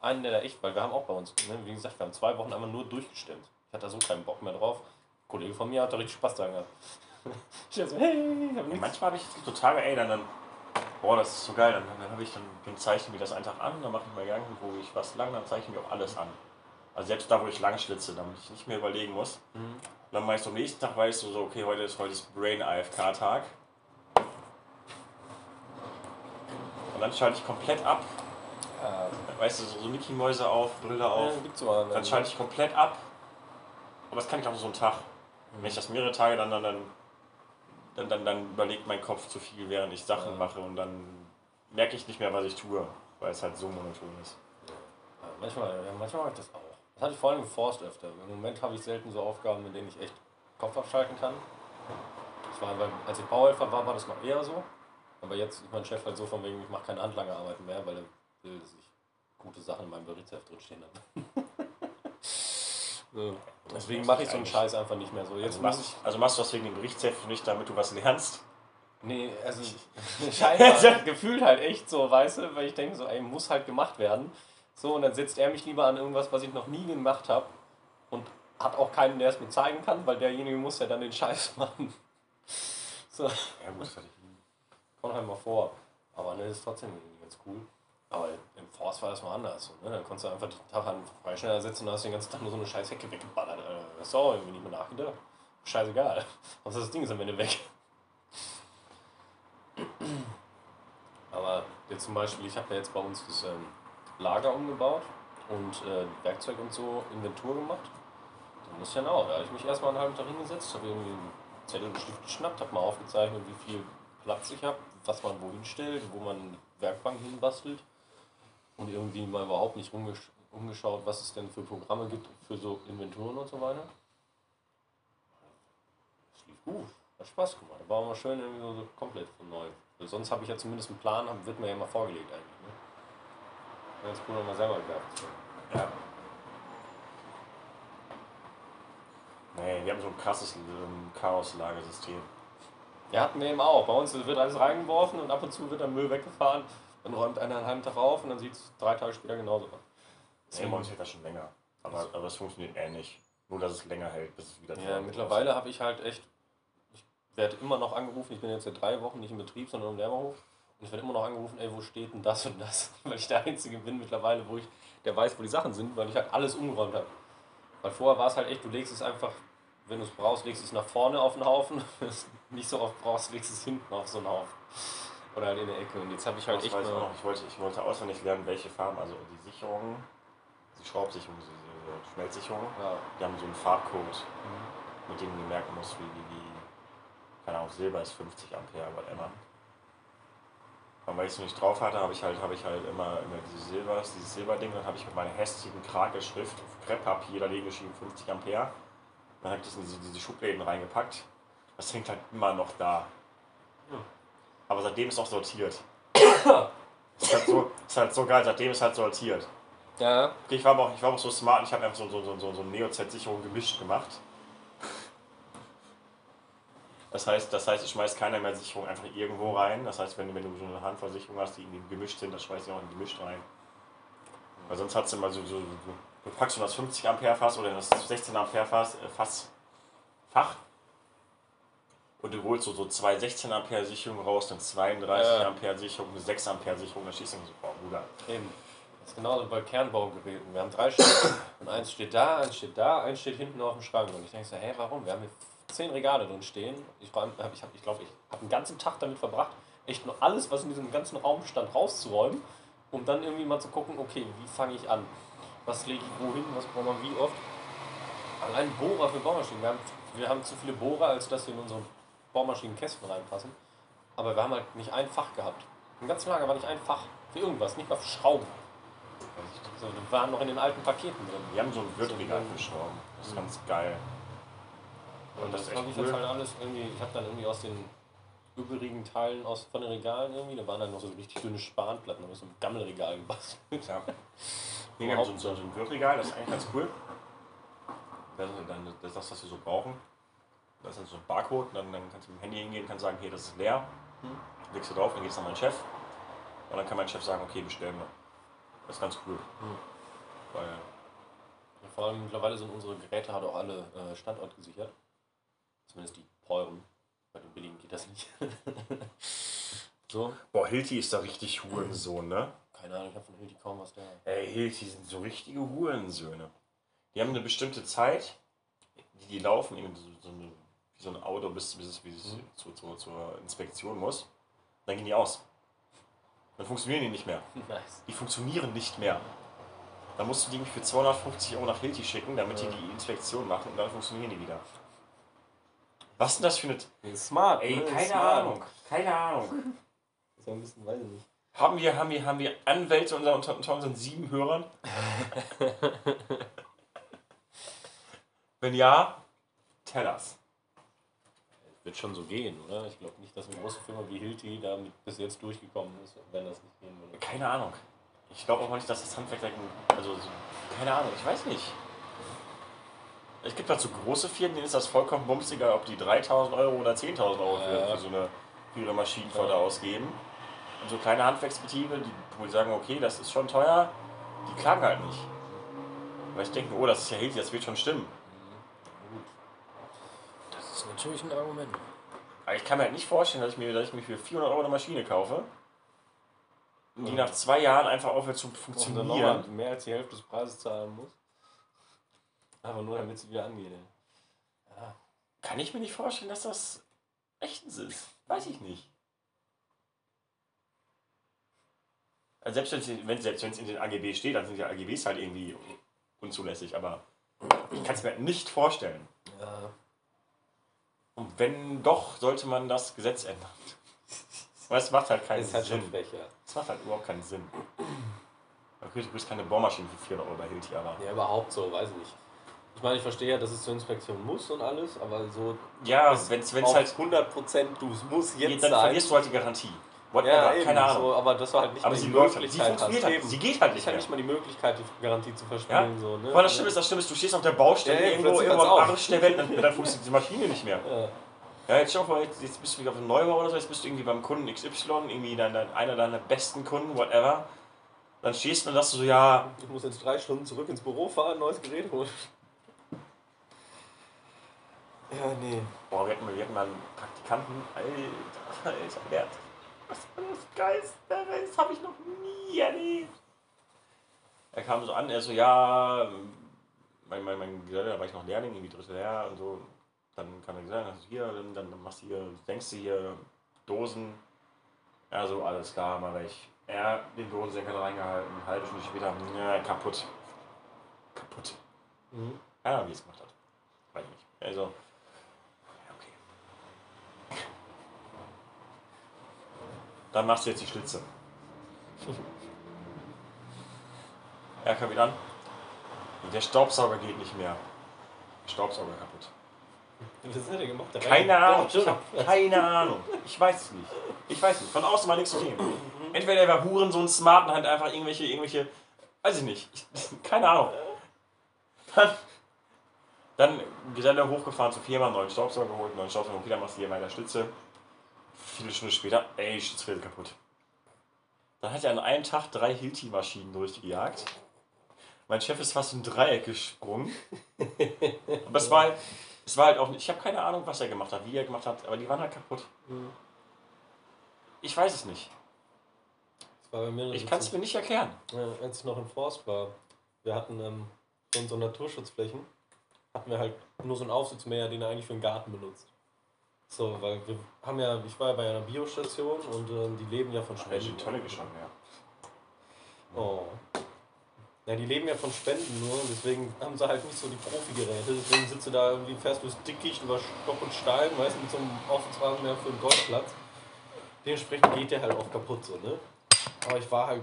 einen, der da echt, weil wir haben auch bei uns, ne, wie gesagt, wir haben zwei Wochen einfach nur durchgestimmt. Ich hatte da so keinen Bock mehr drauf. Ein Kollege von mir hat da richtig Spaß dran gehabt. <laughs> Ich hab so, hey, ich hab Ja, manchmal habe ich total, ey, dann, dann, boah, das ist so geil, dann, dann habe ich, dann, dann zeichne ich mir das einfach an, dann mache ich mal Gedanken, wo ich was lang, dann zeichne ich mir auch alles an. Also selbst da, wo ich lang schlitze, damit ich nicht mehr überlegen muss. Mhm. Dann meist am nächsten Tag weißt du so, okay, heute ist, heute ist Brain AFK-Tag. Und dann schalte ich komplett ab, Ja, weißt du, so, so Mickey-Mäuse auf, Brille auf. ja. Dann schalte ich komplett ab. Aber das kann ich auch so einen Tag. Mhm. Wenn ich das mehrere Tage dann, dann, dann, dann, dann, dann überlegt mein Kopf zu viel, während ich Sachen Ja. mache und dann merke ich nicht mehr, was ich tue, weil es halt so monoton ist. Ja, manchmal, ja, manchmal mache ich das auch. Das hatte ich vor allem im Forst öfter. Im Moment habe ich selten so Aufgaben, mit denen ich echt Kopf abschalten kann. Das war, als ich Bauhelfer war, war das noch eher so. Aber jetzt ist mein Chef halt so von wegen, ich mache keine Handlangerarbeiten mehr, weil er will, dass ich gute Sachen in meinem Berichtsheft drinstehen habe. <laughs> so. Deswegen mache ich so einen Scheiß einfach nicht mehr so. Jetzt Also machst, ich. also machst du das wegen dem Berichtsheft nicht, damit du was lernst? Nee, also <laughs> scheinbar <laughs> gefühlt halt echt so, weißt du, weil ich denke so, ey, muss halt gemacht werden. So, und dann setzt er mich lieber an irgendwas, was ich noch nie gemacht habe und hat auch keinen, der es mir zeigen kann, weil derjenige muss ja dann den Scheiß machen. So, Ja gut, das hatte ich. Kommt halt vor. Aber ne, ist trotzdem ganz cool. Aber im Forst war das mal anders. So, ne? Da konntest du einfach den Tag an Freischneider setzen und hast den ganzen Tag nur so eine scheiß Hecke weggeballert. Das ist auch irgendwie nicht mehr nachgedacht. Scheißegal. <laughs> Hauptsache das Ding ist am Ende weg. <clears throat> Aber jetzt zum Beispiel, ich habe ja jetzt bei uns das ähm, Lager umgebaut und äh, Werkzeug und so Inventur gemacht. Dann muss ich dann auch. Da habe ich mich erstmal einen halben Tag hingesetzt, habe irgendwie einen Zettel und Stift geschnappt, habe mal aufgezeichnet, wie viel Platz ich habe, was man wohin stellt, wo man Werkbank hinbastelt. Und irgendwie mal überhaupt nicht rumgesch umgeschaut, was es denn für Programme gibt für so Inventuren und so weiter. Es lief gut, hat Spaß gemacht. Da war mal schön irgendwie so, so komplett von neu. Weil sonst habe ich ja zumindest einen Plan, wird mir ja immer vorgelegt eigentlich. Ne? Ganz cool, nochmal selber zu haben. Ja. Nee, wir haben so ein krasses ähm, Chaos-Lagersystem. Ja, hatten wir eben auch. Bei uns wird alles reingeworfen und ab und zu wird dann Müll weggefahren. Dann räumt einer einen halben Tag auf und dann sieht es drei Tage später genauso aus. Nee, bei uns hält das schon länger. Aber, aber es funktioniert ähnlich. Nur, dass es länger hält, bis es wieder Ja, mittlerweile habe ich halt echt, ich werde immer noch angerufen, ich bin jetzt seit drei Wochen nicht im Betrieb, sondern im Lehrerhof. Und ich werde immer noch angerufen, ey, wo steht denn das und das? <laughs> Weil ich der Einzige bin mittlerweile, wo ich, der weiß, wo die Sachen sind, weil ich halt alles umgeräumt habe. Weil vorher war es halt echt, du legst es einfach, wenn du es brauchst, legst du es nach vorne auf den Haufen. <laughs> Wenn du es nicht so oft brauchst, legst du es hinten auf so einen Haufen. Oder halt in der Ecke. Und jetzt habe ich halt Das echt weiß ich, noch. ich, wollte, ich wollte auswendig lernen, welche Farben, also die Sicherungen, die Schraubsicherung, diese, diese Schmelzsicherung, ja, die haben so einen Farbcode, mit dem du merken musst, wie, wie, wie keine Ahnung, Silber ist 50 Ampere, whatever. Und weil ich es noch nicht drauf hatte, habe ich halt, habe ich halt immer, immer dieses Silber, dieses Silberding, dann habe ich mit meiner hässlichen Krakelschrift auf Krepppapier daneben geschrieben 50 Ampere. Dann habe ich das in diese, diese Schubläden reingepackt. Das hängt halt immer noch da. Aber seitdem ist auch sortiert. <coughs> ist, halt so, ist halt so geil, seitdem ist halt sortiert. ja, Okay, ich war aber auch, ich war auch so smart, ich habe einfach so, so, so, so, so eine Neo-Z-Sicherung gemischt gemacht. Das heißt, das heißt, ich schmeiß keiner mehr Sicherung einfach irgendwo rein. Das heißt, wenn, wenn du so eine Handvoll Sicherungen hast, die irgendwie gemischt sind, dann schmeißt du auch in gemischt rein. Weil sonst hast du immer so, so, so du packst das 50 Ampere Fass oder das 16 Ampere Fass, äh, Fass Fach und du holst so, so zwei 16 Ampere Sicherungen raus, eine 32 Ja. Ampere Sicherung, eine 6 Ampere Sicherung, dann stehst du so, boah, Bruder. Eben. Das ist genauso bei Kernbaugeräten. Wir haben drei Stück <coughs> und eins steht da, eins steht da, eins steht hinten auf dem Schrank. Und ich denke so, hä, warum? Wir haben hier zehn Regale drin stehen. Ich glaube, ich, hab- ich, glaub, ich habe einen ganzen Tag damit verbracht, echt nur alles, was in diesem ganzen Raum stand, rauszuräumen, um dann irgendwie mal zu gucken, okay, wie fange ich an? Was lege ich wohin? Was braucht man wie oft? Allein Bohrer für Bohrmaschinen. Wir haben, wir haben zu viele Bohrer, als dass sie in unsere Bohrmaschinenkästen reinpassen. Aber wir haben halt nicht ein Fach gehabt. Im ganzen Lager war nicht ein Fach für irgendwas, nicht mal für Schrauben. So, die waren noch in den alten Paketen drin. Wir haben so ein Wirtregal für Schrauben. Das ist ganz geil. Und das, Das ist fand echt ich jetzt cool. halt alles irgendwie. Ich habe dann irgendwie aus den übrigen Teilen aus, von den Regalen irgendwie, da waren dann noch so richtig dünne Spanplatten, da so ein Gammelregal gebastelt. <laughs> Ja. Nee, <laughs> wir haben so, so, so ein Wirtregal, das ist eigentlich ganz cool. Das ist dann das, ist das, was wir so brauchen. Da ist dann so ein Barcode, dann, dann kannst du mit dem Handy hingehen, kannst sagen, hey, das ist leer. Hm. Legst du drauf, dann gehst du an meinen Chef. Und dann kann mein Chef sagen, okay, bestellen wir. Das ist ganz cool. Hm. Weil, vor allem mittlerweile sind unsere Geräte halt auch alle äh, standortgesichert. Zumindest die teuren. Bei den billigen geht das nicht. <laughs> so, boah, Hilti ist da richtig Hurensohn, ne? keine Ahnung, ich habe von Hilti kaum was da. Ey, Hilti sind so richtige Hurensöhne. Die haben eine bestimmte Zeit, die, die laufen, irgendwie so, so eine, wie so ein Auto, bis, bis es, bis es Mhm. zu, zu, zur Inspektion muss. Dann gehen die aus. Dann funktionieren die nicht mehr. <laughs> Nice. Die funktionieren nicht mehr. Dann musst du die für 250 Euro nach Hilti schicken, damit die die Inspektion machen und dann funktionieren die wieder. Was ist denn das für eine... Smart. Ey, ne? keine Smart. Ahnung. Keine Ahnung. <laughs> Ist ja ein bisschen, weiß ich nicht. Haben wir, haben wir, haben wir Anwälte unter, unter, unter unseren sieben Hörern? <laughs> Wenn ja, tell us. Wird schon so gehen, oder? Ich glaube nicht, dass eine große Firma wie Hilti damit bis jetzt durchgekommen ist, wenn das nicht gehen würde. Keine Ahnung. Ich glaube auch nicht, dass das Handwerk, also so, keine Ahnung, ich weiß nicht. Es gibt halt so große Firmen, denen ist das vollkommen bumsiger, ob die 3000 Euro oder 10.000 Euro für, Ja. für so eine für ihre Maschinenflotte Ja. ausgeben. Und so kleine Handwerksbetriebe, die, sagen, okay, das ist schon teuer, die klagen halt nicht. Weil ich denke, oh, das ist ja Hilti, das wird schon stimmen. Gut. Das ist natürlich ein Argument. Aber ich kann mir halt nicht vorstellen, dass ich mir, dass ich mir für 400 Euro eine Maschine kaufe, und die nach zwei Jahren einfach aufhört zu Und dann funktionieren. mehr als die Hälfte des Preises zahlen muss. Aber nur damit sie wieder angeht. ey. Ja. Kann ich mir nicht vorstellen, dass das rechtens ist. Weiß ich nicht. Also selbst wenn es in den AGB steht, dann sind die AGBs halt irgendwie unzulässig, aber ich kann es mir nicht vorstellen. Ja. Und wenn doch, sollte man das Gesetz ändern. Weil es macht halt keinen ist halt schon Sinn. frech, ja. Es macht halt überhaupt keinen Sinn. Du kriegst keine Bohrmaschine für 400 Euro bei Hilti, aber. Ja, überhaupt so, weiß ich nicht. Ich meine, ich verstehe ja, dass es zur Inspektion muss und alles, aber so Ja, wenn es halt 100% du es muss jetzt dann sein. verlierst du halt die Garantie. Whatever, ja, eben, keine Ahnung. So, aber das war halt nicht aber die läuft halt. Sie Möglichkeit funktioniert halt. Sie geht halt Ich nicht hatte mehr. nicht mal die Möglichkeit, die Garantie zu verspielen. So, ne? Aber das Schlimme ist, das Schlimme ist, du stehst auf der Baustelle Ja, ja, irgendwo, irgendwo am. Arsch der Welt und dann funktioniert die Maschine nicht mehr. Ja. Ja, jetzt schau mal, jetzt, jetzt bist du wieder auf dem Neubau oder so, jetzt bist du irgendwie beim Kunden XY, irgendwie dein, dein, einer deiner besten Kunden, whatever. Dann stehst du und sagst du so, ja, Ich muss jetzt drei Stunden zurück ins Büro fahren, neues Gerät holen. Ja, nee. boah, wir hatten, mal- wir hatten mal einen Praktikanten, alter, alter, der hat, was für das Geist, das habe ich noch nie erlebt. Er kam so an, er so, ja, mein, mein, mein Geselle, da war ich noch Lehrling, irgendwie dritte Lehr und so. Dann kann er gesagt, also hier, dann, dann machst du hier, denkst du hier Dosen. Ja, so, alles klar, mach ich. Er den Dosensenker reingehalten, eine halbe Stunde später, ja, kaputt. Kaputt. Mhm. Ja, wie es gemacht hat. Weiß ich nicht. Also, ja, okay. Dann machst du jetzt die Schlitze. Er wieder an. Der Staubsauger geht nicht mehr. Staubsauger kaputt. Was hat er gemacht? Der Keine Ahnung. Hab keine Ahnung. Ich weiß es nicht. Ich weiß nicht. Von außen war nichts zu sehen. Entweder er war Hurensohn smart und hat einfach irgendwelche, irgendwelche, weiß ich nicht. Ich, <laughs> keine Ahnung. Dann, dann Geselle hochgefahren zur Firma, neuen Staubsauger geholt, neuen Staubsauger, okay, dann machst du hier meine Stütze. Viele Stunden später, ey, wird kaputt. Dann hat er an einem Tag drei Hilti-Maschinen durchgejagt. Mein Chef ist fast im Dreieck gesprungen. <laughs> Aber es war, Es war halt auch nicht, ich habe keine Ahnung, was er gemacht hat, wie er gemacht hat, aber die waren halt kaputt. Mhm. Ich weiß es nicht. Ich kann es mir nicht erklären. Ja, als ich noch in Forst war, wir hatten ähm, für unsere Naturschutzflächen, hatten wir halt nur so einen Aufsitzmäher, den er eigentlich für den Garten benutzt. So, weil wir haben ja, ich war ja bei einer Biostation und ähm, die leben ja von Spenden. Tolle Geschmack, ja. Oh. Ja, die leben ja von Spenden nur und deswegen haben sie halt nicht so die Profi-Geräte. Deswegen sitzt du da irgendwie, fährst du das Dickicht über Stock und Stein, weißt du, mit so einem Aufsitzrasenmäher für den Golfplatz. Dementsprechend geht der halt auch kaputt so, ne? Aber ich war halt,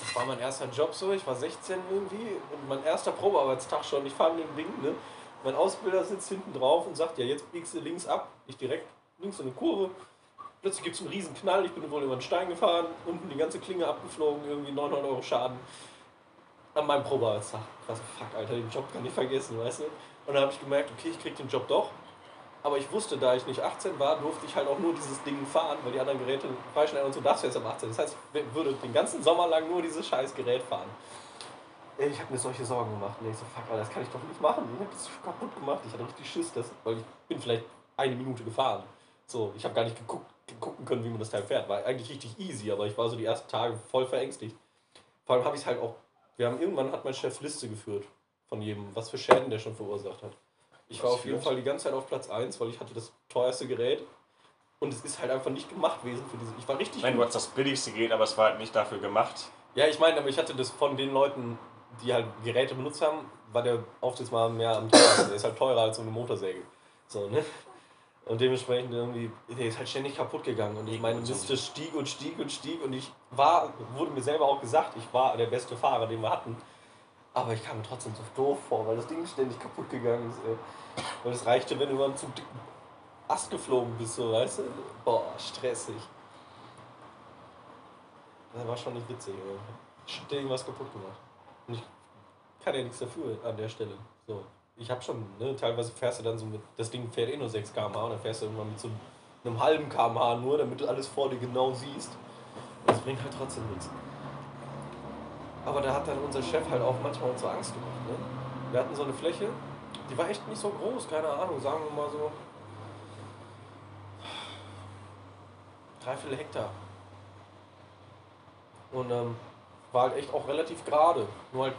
das war mein erster Job so, ich war 16 irgendwie und mein erster Probearbeitstag schon, ich fahre mit dem Ding, ne? Mein Ausbilder sitzt hinten drauf und sagt, ja, jetzt biegst du links ab. Ich direkt links so eine Kurve. Plötzlich gibt es einen riesen Knall, ich bin wohl über den Stein gefahren, unten die ganze Klinge abgeflogen, irgendwie 900 Euro Schaden. An meinem Probearbeitstag. Was fuck, Alter, den Job kann ich vergessen, weißt du? Und dann habe ich gemerkt, okay, ich krieg den Job doch. Aber ich wusste, da ich nicht 18 war, durfte ich halt auch nur dieses Ding fahren, weil die anderen Geräte freischneiden und so darfst du jetzt ab 18. Das heißt, ich würde den ganzen Sommer lang nur dieses scheiß Gerät fahren. Ey, Ich habe mir solche Sorgen gemacht. Und ich so, fuck, Alter, das kann ich doch nicht machen. Ich habe das kaputt gemacht. Ich hatte richtig Schiss, das, weil ich bin vielleicht eine Minute gefahren. So, ich habe gar nicht geguckt, gucken können, wie man das Teil fährt. War eigentlich richtig easy, aber ich war so die ersten Tage voll verängstigt. Vor allem habe ich es halt auch. Wir haben irgendwann hat mein Chef Liste geführt von jedem, was für Schäden der schon verursacht hat. Ich war auf jeden? Fall die ganze Zeit auf Platz 1, weil ich hatte das teuerste Gerät. Und es ist halt einfach nicht gemacht gewesen für diese. Ich war richtig. Nein, du hast das billigste Gerät, aber es war halt nicht dafür gemacht. Ja, ich meine, aber ich hatte das von den Leuten, die halt Geräte benutzt haben, war der Aufsitz mal mehr am teuersten. Der ist halt teurer als so eine Motorsäge. So, ne? Und dementsprechend irgendwie, der ist halt ständig kaputt gegangen. Und ich meine Liste stieg und stieg und stieg. Und ich war, wurde mir selber auch gesagt, ich war der beste Fahrer, den wir hatten. Aber ich kam mir trotzdem so doof vor, weil das Ding ständig kaputt gegangen ist. Ey. Und es reichte, wenn du mal zum dicken Ast geflogen bist, so, weißt du? Boah, stressig. Das war schon nicht witzig, ey. Ständig was kaputt gemacht. Ich kann ja nichts dafür an der Stelle. So. Ich hab schon, ne, teilweise fährst du dann so mit, das Ding fährt eh nur 6 km/h und dann fährst du irgendwann mit so einem halben km/h nur, damit du alles vor dir genau siehst. Das bringt halt trotzdem nichts. Aber da hat dann unser Chef halt auch manchmal uns so Angst gemacht. Ne? Wir hatten so eine Fläche, die war echt nicht so groß, keine Ahnung, sagen wir mal so. Dreiviertel Hektar. Und ähm, war halt echt auch relativ gerade. Nur halt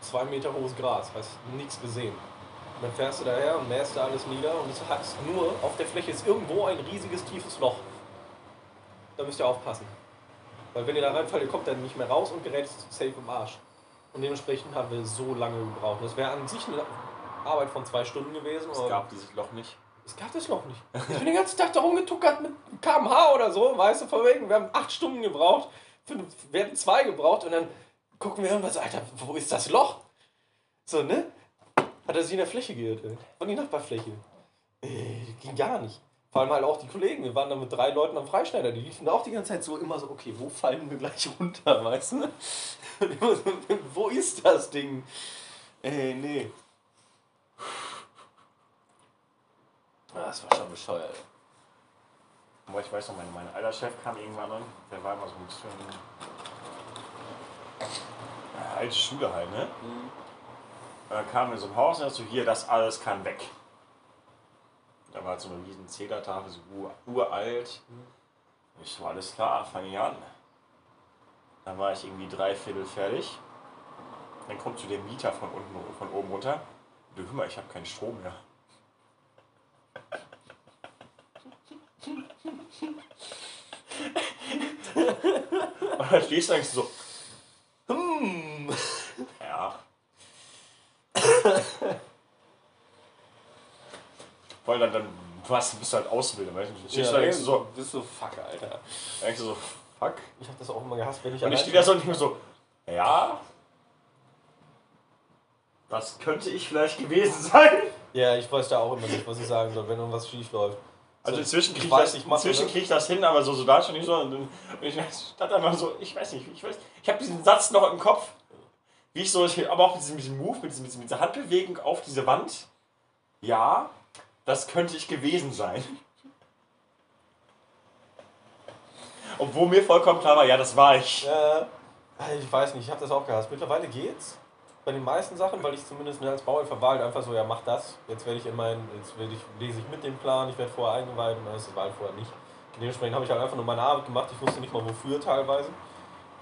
zwei Meter hohes Gras, heißt nichts gesehen. Und dann fährst du daher und mähst da alles nieder und es hat nur, auf der Fläche ist irgendwo ein riesiges tiefes Loch. Da müsst ihr aufpassen. Weil wenn ihr da reinfallt, ihr kommt dann nicht mehr raus und gerät safe im Arsch. Und dementsprechend haben wir so lange gebraucht. Das wäre an sich eine Arbeit von zwei Stunden gewesen. Es gab dieses Loch nicht. es gab das noch nicht. Ich bin den ganzen Tag da rumgetuckert mit kmh oder so, weißt du, von wegen, wir haben acht Stunden gebraucht, für, wir hatten zwei gebraucht und dann gucken wir irgendwas, Alter, wo ist das Loch? So, ne? Hat er sich in der Fläche geirrt, ey. Von die Nachbarfläche. Ey, ging gar nicht. Vor allem halt auch die Kollegen, wir waren da mit drei Leuten am Freischneider, die liefen da auch die ganze Zeit so immer so, okay, wo fallen wir gleich runter, weißt du? So, <laughs> wo ist das Ding? Ey, nee. Ja, das war schon bescheuert. Aber ich weiß noch, mein, mein alter Chef kam irgendwann an, der war immer so ein bisschen. Ja, alte Schule halt, ne? Da kam in so einem Haus und er so, hier, das alles kann weg. Da war halt so eine riesen Zählertafel, so ur, uralt. Ich so, alles klar, fange ich an. Dann war ich irgendwie drei Viertel fertig. Dann kommt zu dem Mieter von unten, von oben runter. Du hör mal, ich habe keinen Strom mehr. <laughs> Und dann stehst du eigentlich so, Hm. ja. Weil dann, dann was, bist du halt Ausbilder, weißt du? Stehst denkst du so, bist so fuck, Alter. denkst du so, fuck. Ich hab das auch immer gehasst, wenn ich Und ich stehe da so und denke mir so, ja. Das könnte ich vielleicht gewesen <laughs> sein. Ja, ich weiß da auch immer nicht, was ich sagen soll, wenn irgendwas schief läuft. Also So, inzwischen kriege ich, das- inzwischen krieg ich das hin, aber so, so da schon nicht so. Und ich <laughs> stand einfach so, ich weiß nicht, ich weiß, ich habe diesen Satz noch im Kopf, wie ich so, ich, aber auch mit diesem, mit diesem Move, mit, diesem, mit dieser Handbewegung auf diese Wand. Ja, das könnte ich gewesen sein. Obwohl mir vollkommen klar war, ja, das war ich. Ja, ich weiß nicht, ich habe das auch gehasst. Mittlerweile geht's. Bei den meisten Sachen, weil ich zumindest als Bauhelfer war halt einfach so, ja mach das, jetzt werde ich in jetzt werde ich, lese ich mit dem Plan, ich werde vorher eingeweiht und das war halt vorher nicht. Dementsprechend habe ich halt einfach nur meine Arbeit gemacht, ich wusste nicht mal wofür teilweise.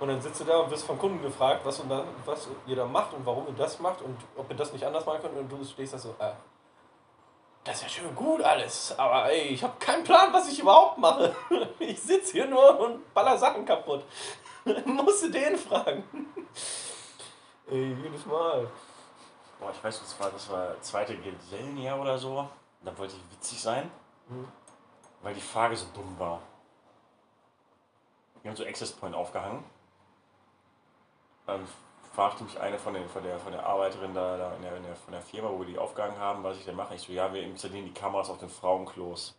Und dann sitzt du da und wirst vom Kunden gefragt, was, und dann, was ihr da macht und warum ihr das macht und ob ihr das nicht anders machen könnt und du stehst da so, äh, das ist ja schön gut alles, aber ey, ich habe keinen Plan, was ich überhaupt mache. <laughs> Ich sitze hier nur und baller Sachen kaputt. <laughs> Musst du den fragen. Ey, jedes Mal. Boah, ich weiß, das war das war zweite Gesellenjahr oder so. Da wollte ich witzig sein, Hm. weil die Frage so dumm war. Wir haben so Access Point aufgehangen. Dann fragte mich eine von, den, von, der, von der Arbeiterin da, da in der, in der, von der Firma, wo wir die aufgehangen haben, was ich denn mache. Ich so, ja, wir installieren die Kameras auf den Frauenklos.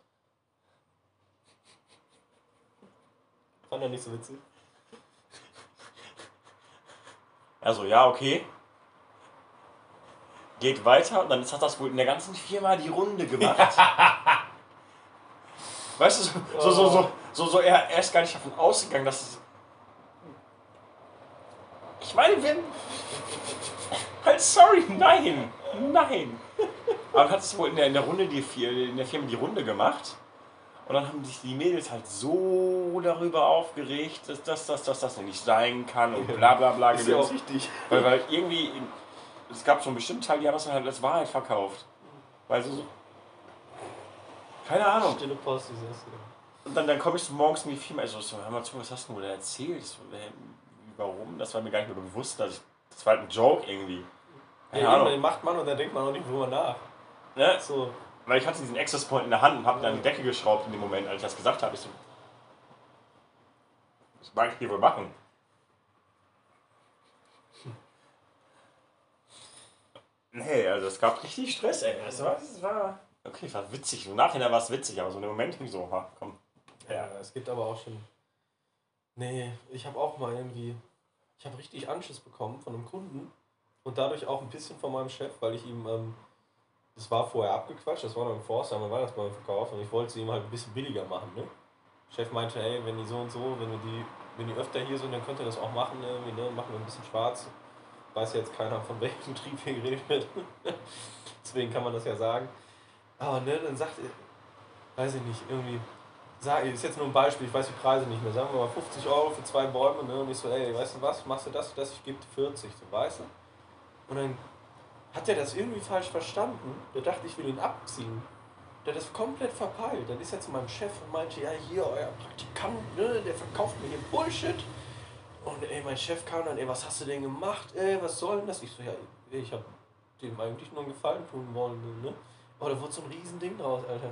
Fand er nicht so witzig. Also, ja, okay. Geht weiter und dann hat das wohl in der ganzen Firma die Runde gemacht. <laughs> weißt du, so, so, so, so, so, so er, er ist gar nicht davon ausgegangen, dass es. Ich meine, wenn. Halt, sorry, nein, nein. <laughs> Aber dann hat es wohl in der, in der Runde, die, in der Firma die Runde gemacht. Und dann haben sich die Mädels halt so darüber aufgeregt, dass das, dass, dass das nicht sein kann und bla bla bla. Ist ja auch richtig. Weil, weil irgendwie, es gab so einen bestimmten Teil, die haben das dann halt als Wahrheit verkauft. Weil so, so keine Ahnung. Stille Post, dieses. ja. Und dann, dann komme ich so morgens in die Firma, also so, hör mal zu, was hast du denn da erzählt? Warum? Das war mir gar nicht mehr bewusst, dass ich, das war halt ein Joke irgendwie. Keine Ja, Ahnung. macht man und dann denkt man auch nicht drüber nach. Ne? So, Weil ich hatte diesen Access Point in der Hand und habe dann die Decke geschraubt in dem Moment, als ich das gesagt habe. Ich so, was mag ich hier wohl machen? Nee, also es gab richtig Stress, ey. Das war, das war okay, war witzig. Im Nachhinein war es witzig, aber so in dem Moment ging so, ha, komm. ja, es gibt aber auch schon. Nee, ich habe auch mal irgendwie. Ich habe richtig Anschiss bekommen von einem Kunden und dadurch auch ein bisschen von meinem Chef, weil ich ihm. Ähm, das war vorher abgequatscht, das war noch im Forster, am Weihnachtsbaum-Verkauf und ich wollte sie ihm halt ein bisschen billiger machen. Ne? Chef meinte, hey, wenn die so und so, wenn wir die, wenn die öfter hier sind, dann könnt ihr das auch machen, irgendwie, ne? machen wir ein bisschen schwarz. Weiß jetzt keiner, von welchem Betrieb hier geredet wird. <laughs> Deswegen kann man das ja sagen. Aber ne, dann sagt er, weiß ich nicht, irgendwie, sag, ist jetzt nur ein Beispiel, ich weiß die Preise nicht mehr, sagen wir mal 50 Euro für zwei Bäume, ne? Und ich so, ey, weißt du was, machst du das, das, ich gebe dir 40, so, weißt du? Und dann hat er das irgendwie falsch verstanden. Der dachte, ich will ihn abziehen. Der hat das komplett verpeilt. Dann ist er zu meinem Chef und meinte, ja, hier, euer Praktikant, ne, der verkauft mir hier Bullshit. Und ey, mein Chef kam dann, ey, was hast du denn gemacht? Ey, was soll denn das? Ich so, ja, ich habe dem eigentlich nur einen Gefallen tun wollen, ne? Aber da wurde so ein Riesending draus, Alter.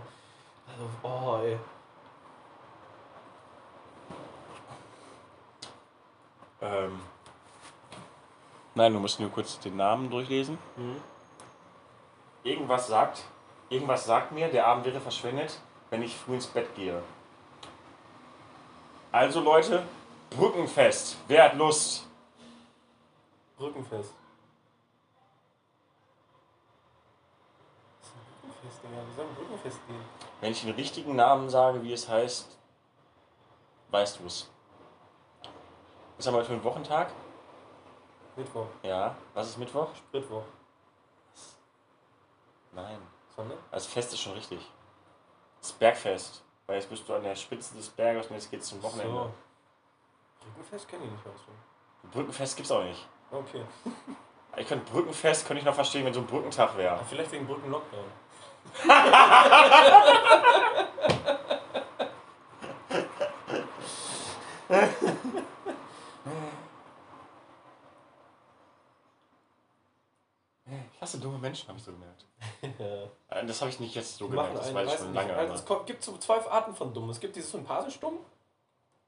Also, oh, ey. Ähm, nein, du musst nur kurz den Namen durchlesen. Hm? Irgendwas sagt, irgendwas sagt mir, der Abend wäre verschwendet, wenn ich früh ins Bett gehe. Also Leute, Brückenfest. Wer hat Lust? Brückenfest. Was ist ein Brückenfest, Digga? Wie soll ein Brückenfest gehen? Wenn ich den richtigen Namen sage, wie es heißt, weißt du es. Was haben wir heute für einen Wochentag? Mittwoch. Ja. Was ist Mittwoch? Spritwoch. Nein. Sondern? Also Fest ist schon richtig. Das Bergfest. Weil jetzt bist du an der Spitze des Berges und jetzt geht's zum Wochenende. So. Brückenfest kenne ich nicht aus. Brückenfest gibt's auch nicht. Okay. <laughs> Ich könnte Brückenfest, könnte ich noch verstehen, wenn so ein Brückentag wäre. Vielleicht wegen Brückenlockdown. <laughs> <laughs> Ich hasse dumme Menschen, habe ich so gemerkt. <laughs> ja. Äh, Das habe ich nicht jetzt so Die machen gemerkt, das weiß ich schon lange. Also, es gibt so zwei Arten von Dumm. Es gibt dieses sympathisch Dumm,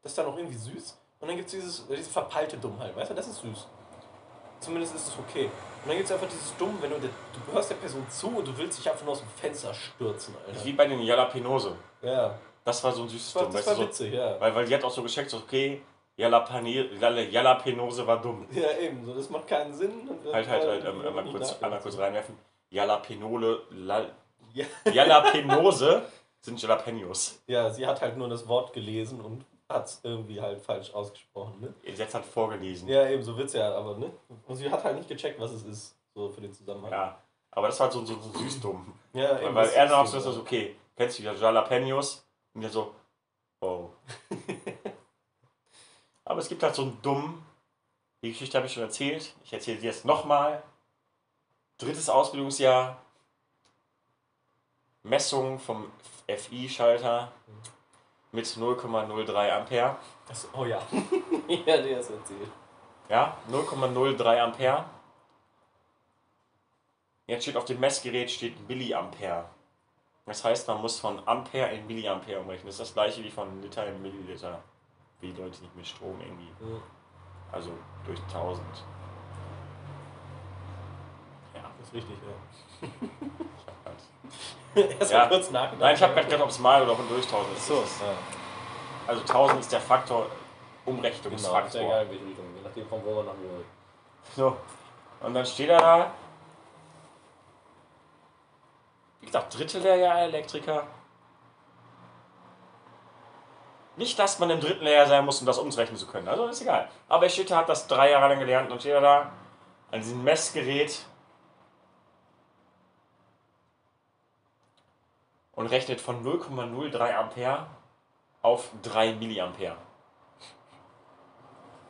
das ist dann auch irgendwie süß. Und dann gibt es dieses, diese verpeilte Dummheit, weißt du, das ist süß. Zumindest ist es okay. Und dann gibt es einfach dieses Dumm, wenn du, der, du hörst der Person zu und du willst dich einfach nur aus dem Fenster stürzen, Das ist Alter. wie bei den Jalapenose. Ja, Das war so ein süßes das war, Dumm. das Weißt war du, so, witzig, ja. weil, weil die hat auch so gescheckt, so, okay, Jalapenose war dumm. Ja, eben, so, das macht keinen Sinn. Halt, halt, halt, ähm, einmal kurz, einmal kurz reinwerfen. Jalapenole, la, Ja. Jalapenose sind Jalapenos. Ja, sie hat halt nur das Wort gelesen und hat es irgendwie halt falsch ausgesprochen, ne? Jetzt hat vorgelesen. Ja, eben, so wird's ja, aber ne? Und sie hat halt nicht gecheckt, was es ist, so für den Zusammenhang. Ja, aber das war halt so, so, so süß dumm. ja Weil, eben, weil das er ist noch so, so, okay, kennst du wieder Jalapenos? Und der so, oh. <laughs> aber es gibt halt so einen dummen, die Geschichte habe ich schon erzählt, ich erzähle sie jetzt nochmal. Drittes Ausbildungsjahr, Messung vom FI-Schalter mit 0,03 Ampere. Achso, oh ja. <laughs> ja, der ist erzählt. Ja, 0,03 Ampere. Jetzt steht auf dem Messgerät steht Milliampere. Das heißt, man muss von Ampere in Milliampere umrechnen. Das ist das gleiche wie von Liter in Milliliter. Wie die Leute nicht mit Strom irgendwie. Mhm. Also durch 1000. Ja, Das ist richtig, ja. ich hab halt. Erst Ja. kurz nachgedacht. Nein, ich habe gerade gedacht, ob es mal oder von durch 1000 ist. So, ja. Also 1000 ist der Faktor, Genau, Umrechnungsfaktor. ist ja egal, in welche Richtung. Je nachdem, von wo man nach will. So. Und dann steht er da. Wie gesagt, dritte Lehrjahr Elektriker. Nicht, dass man im dritten Lehrjahr sein muss, um das umrechnen zu können. Also ist egal. Aber er da, hat das drei Jahre lang gelernt und dann steht er da an diesem Messgerät und rechnet von 0,03 Ampere auf 3 Milliampere.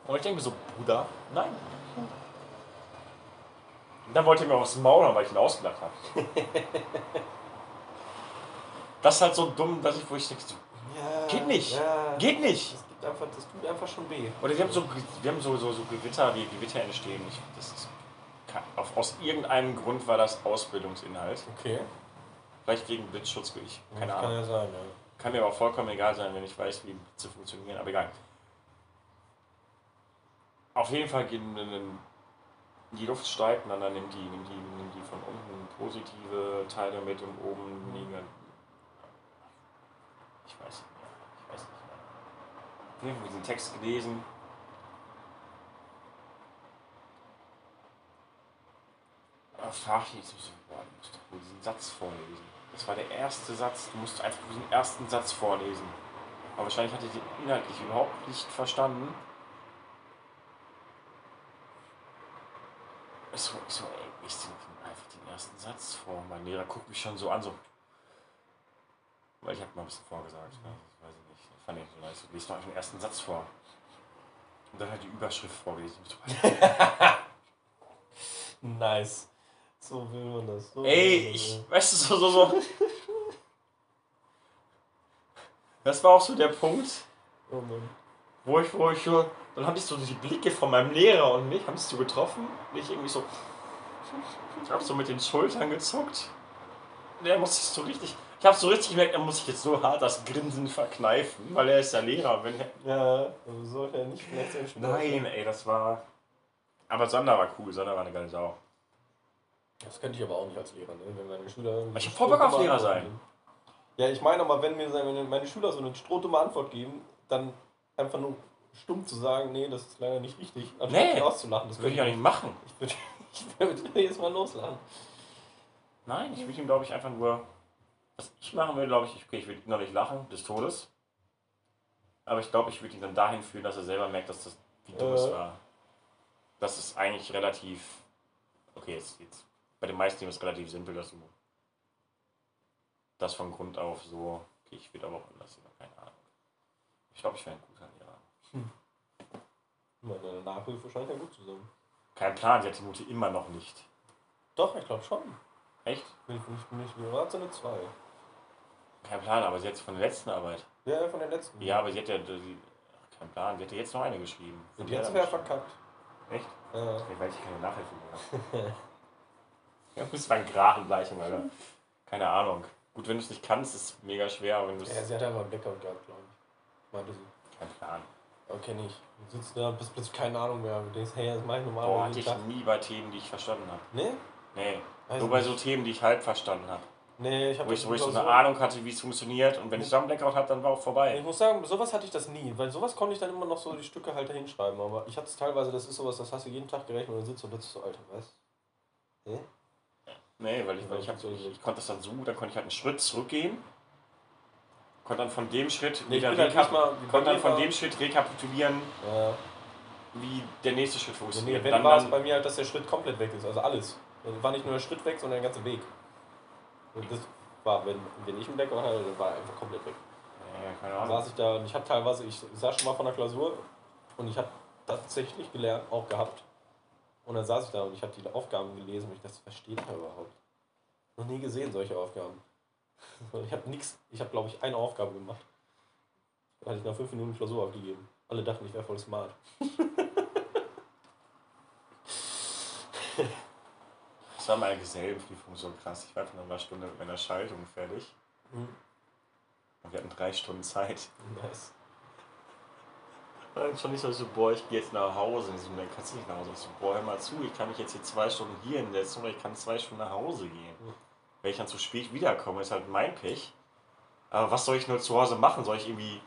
Und ich denke mir so, Bruder, nein. Und dann wollte er mir aufs Maul hauen, weil ich ihn ausgelacht habe. <laughs> das ist halt so dumm, dass ich, wo ich denke, so, Geht nicht. Ja. geht nicht. Das, gibt einfach, das tut einfach schon weh. Oder wir haben so, wir haben so, so, so Gewitter, wie Gewitter entstehen. Ich, das ist, auf, aus irgendeinem Grund war das Ausbildungsinhalt. Okay. Vielleicht wegen Blitzschutz, ich, keine das Ahnung. Kann ja sein, ja. Kann mir aber vollkommen egal sein, wenn ich weiß, wie Blitze funktionieren, aber egal. Auf jeden Fall gehen in die Luft steigt und dann nimmt die, nimmt die, nimmt die von unten positive Teile mit und oben negative. Ich weiß nicht mehr. Ich weiß nicht mehr. Ich diesen Text gelesen. Frage ich so, boah, du musst doch wohl diesen Satz vorlesen. Das war der erste Satz, du musst einfach diesen ersten Satz vorlesen. Aber wahrscheinlich hatte ich den inhaltlich überhaupt nicht verstanden. Ich so, ich so ey, ich lese einfach den ersten Satz vor. Mein Lehrer guckt mich schon so an, so. Weil ich habe mal ein bisschen vorgesagt. Ne? Das weiß ich nicht. Das fand ich so nice. Lies doch einfach den ersten Satz vor. Und dann halt die Überschrift vorgelesen. <laughs> Nice. So will man das. So Ey, ich, weißt du, so, so, so. Das war auch so der Punkt, Oh wo ich, wo ich so, dann habe ich so die Blicke von meinem Lehrer und mich, haben sich so getroffen. Und ich irgendwie so, ich habe so mit den Schultern gezuckt. Der muss sich so richtig, ich habe so richtig gemerkt, er muss sich jetzt so hart das Grinsen verkneifen, weil er ist der Lehrer. Wenn er, Ja, aber sollte er nicht vielleicht nein, ey, das war. Aber Sander war cool, Sander war eine geile Sau. Das könnte ich aber auch nicht als Lehrer, ne? wenn meine Schüler. Ich hab voll Bock auf Lehrer sein. Ja, ich meine aber, wenn mir wenn meine Schüler so eine strohdumme Antwort geben, dann einfach nur stumm zu sagen, nee, das ist leider nicht richtig, anstatt Nee, auszulachen. Das würde ich auch nicht machen. Ich würde ich würd <laughs> jedes Mal loslachen. Nein, ich würde ihm, glaube ich, einfach nur. Was ich machen will, glaube ich, okay, ich würde innerlich lachen, des Todes. Aber ich glaube, ich würde ihn dann dahin führen, dass er selber merkt, dass das wie dumm es Äh. war. Das ist eigentlich relativ. Okay, jetzt, jetzt bei den meisten ist es relativ simpel, dass du das von Grund auf so. Okay, ich würde aber auch anders, keine Ahnung. Ich glaube, ich wäre ein guter Lehrer. Meine Nachhilfe scheint ja gut zu sein. Kein Plan, sie hat die Note immer noch nicht. Doch, ich glaube schon. Echt? Ich, bin ich, bin ich, mir war es eine 2. Kein Plan, aber sie hat von der letzten Arbeit. Ja, von der letzten. Ja, aber sie hat ja. Sie, ach, kein Plan, sie hat ja jetzt noch eine geschrieben. Und die hat es ja verkackt. Echt? Ja. Ich weiß, ich keine Nachhilfe mehr. <laughs> ja, das war eine Grachengleichung, Alter. Keine Ahnung. Gut, wenn du es nicht kannst, ist es mega schwer, aber wenn ja, sie hat einfach einen Blackout gehabt, glaube ich. Meinte sie. Kein Plan. Okay, nicht. Du sitzt da, bist plötzlich keine Ahnung mehr. Du denkst, hey, das mache ich Boah, normalerweise hatte ich Tag. nie bei Themen, die ich verstanden habe. Nee? Nee. Weiß Nur ich bei nicht. so Themen, die ich halb verstanden habe. Nee, ich habe Wo ich, wo ich so eine Ahnung hatte, wie es funktioniert und wenn ich einen Blackout habe, dann war auch Ich vorbei. muss sagen, sowas hatte ich das nie, weil sowas konnte ich dann immer noch so die Stücke halt dahin schreiben, aber ich hatte es teilweise, das ist sowas, das hast du jeden Tag gerechnet und dann sitzt du plötzlich so, Alter, was? Hä? Nee, weil ich, weil ich, hab, ich, ich konnte das dann so, dann konnte ich halt einen Schritt zurückgehen konnte dann von dem Schritt Nee, ich wieder halt konnte dann von dem Schritt rekapitulieren, Ja. wie der nächste Schritt Nee, funktioniert. wenn dann, war es dann, bei mir halt, dass der Schritt komplett weg ist. Also alles. Also war nicht nur der Schritt weg, sondern der ganze Weg. Und das war, wenn, wenn ich einen Wecker hatte, dann war er einfach komplett weg. ja, keine Dann Ahnung. saß ich da und ich habe teilweise, ich saß schon mal von der Klausur und ich habe tatsächlich gelernt, auch gehabt. Und dann saß ich da und ich habe die Aufgaben gelesen und ich dachte, was steht da überhaupt? Noch nie gesehen, solche Aufgaben. <laughs> Ich habe nichts, ich habe glaube ich eine Aufgabe gemacht. Dann hatte ich nach fünf Minuten Klausur abgegeben. Alle dachten, ich wäre voll smart. <laughs> Das war meine Gesellenprüfung so krass. Ich war von einer Stunde mit meiner Schaltung fertig. Mhm. Und wir hatten drei Stunden Zeit. Nice. Und dann schon nicht so, so, boah, ich gehe jetzt nach Hause. Und ich so, dann kannst du nicht nach Hause. Ich so, boah, hör mal zu, ich kann mich jetzt hier zwei Stunden hier hinsetzen oder ich kann zwei Stunden nach Hause gehen. Mhm. Wenn ich dann zu spät wiederkomme, ist halt mein Pech. Aber was soll ich nur zu Hause machen? Soll ich irgendwie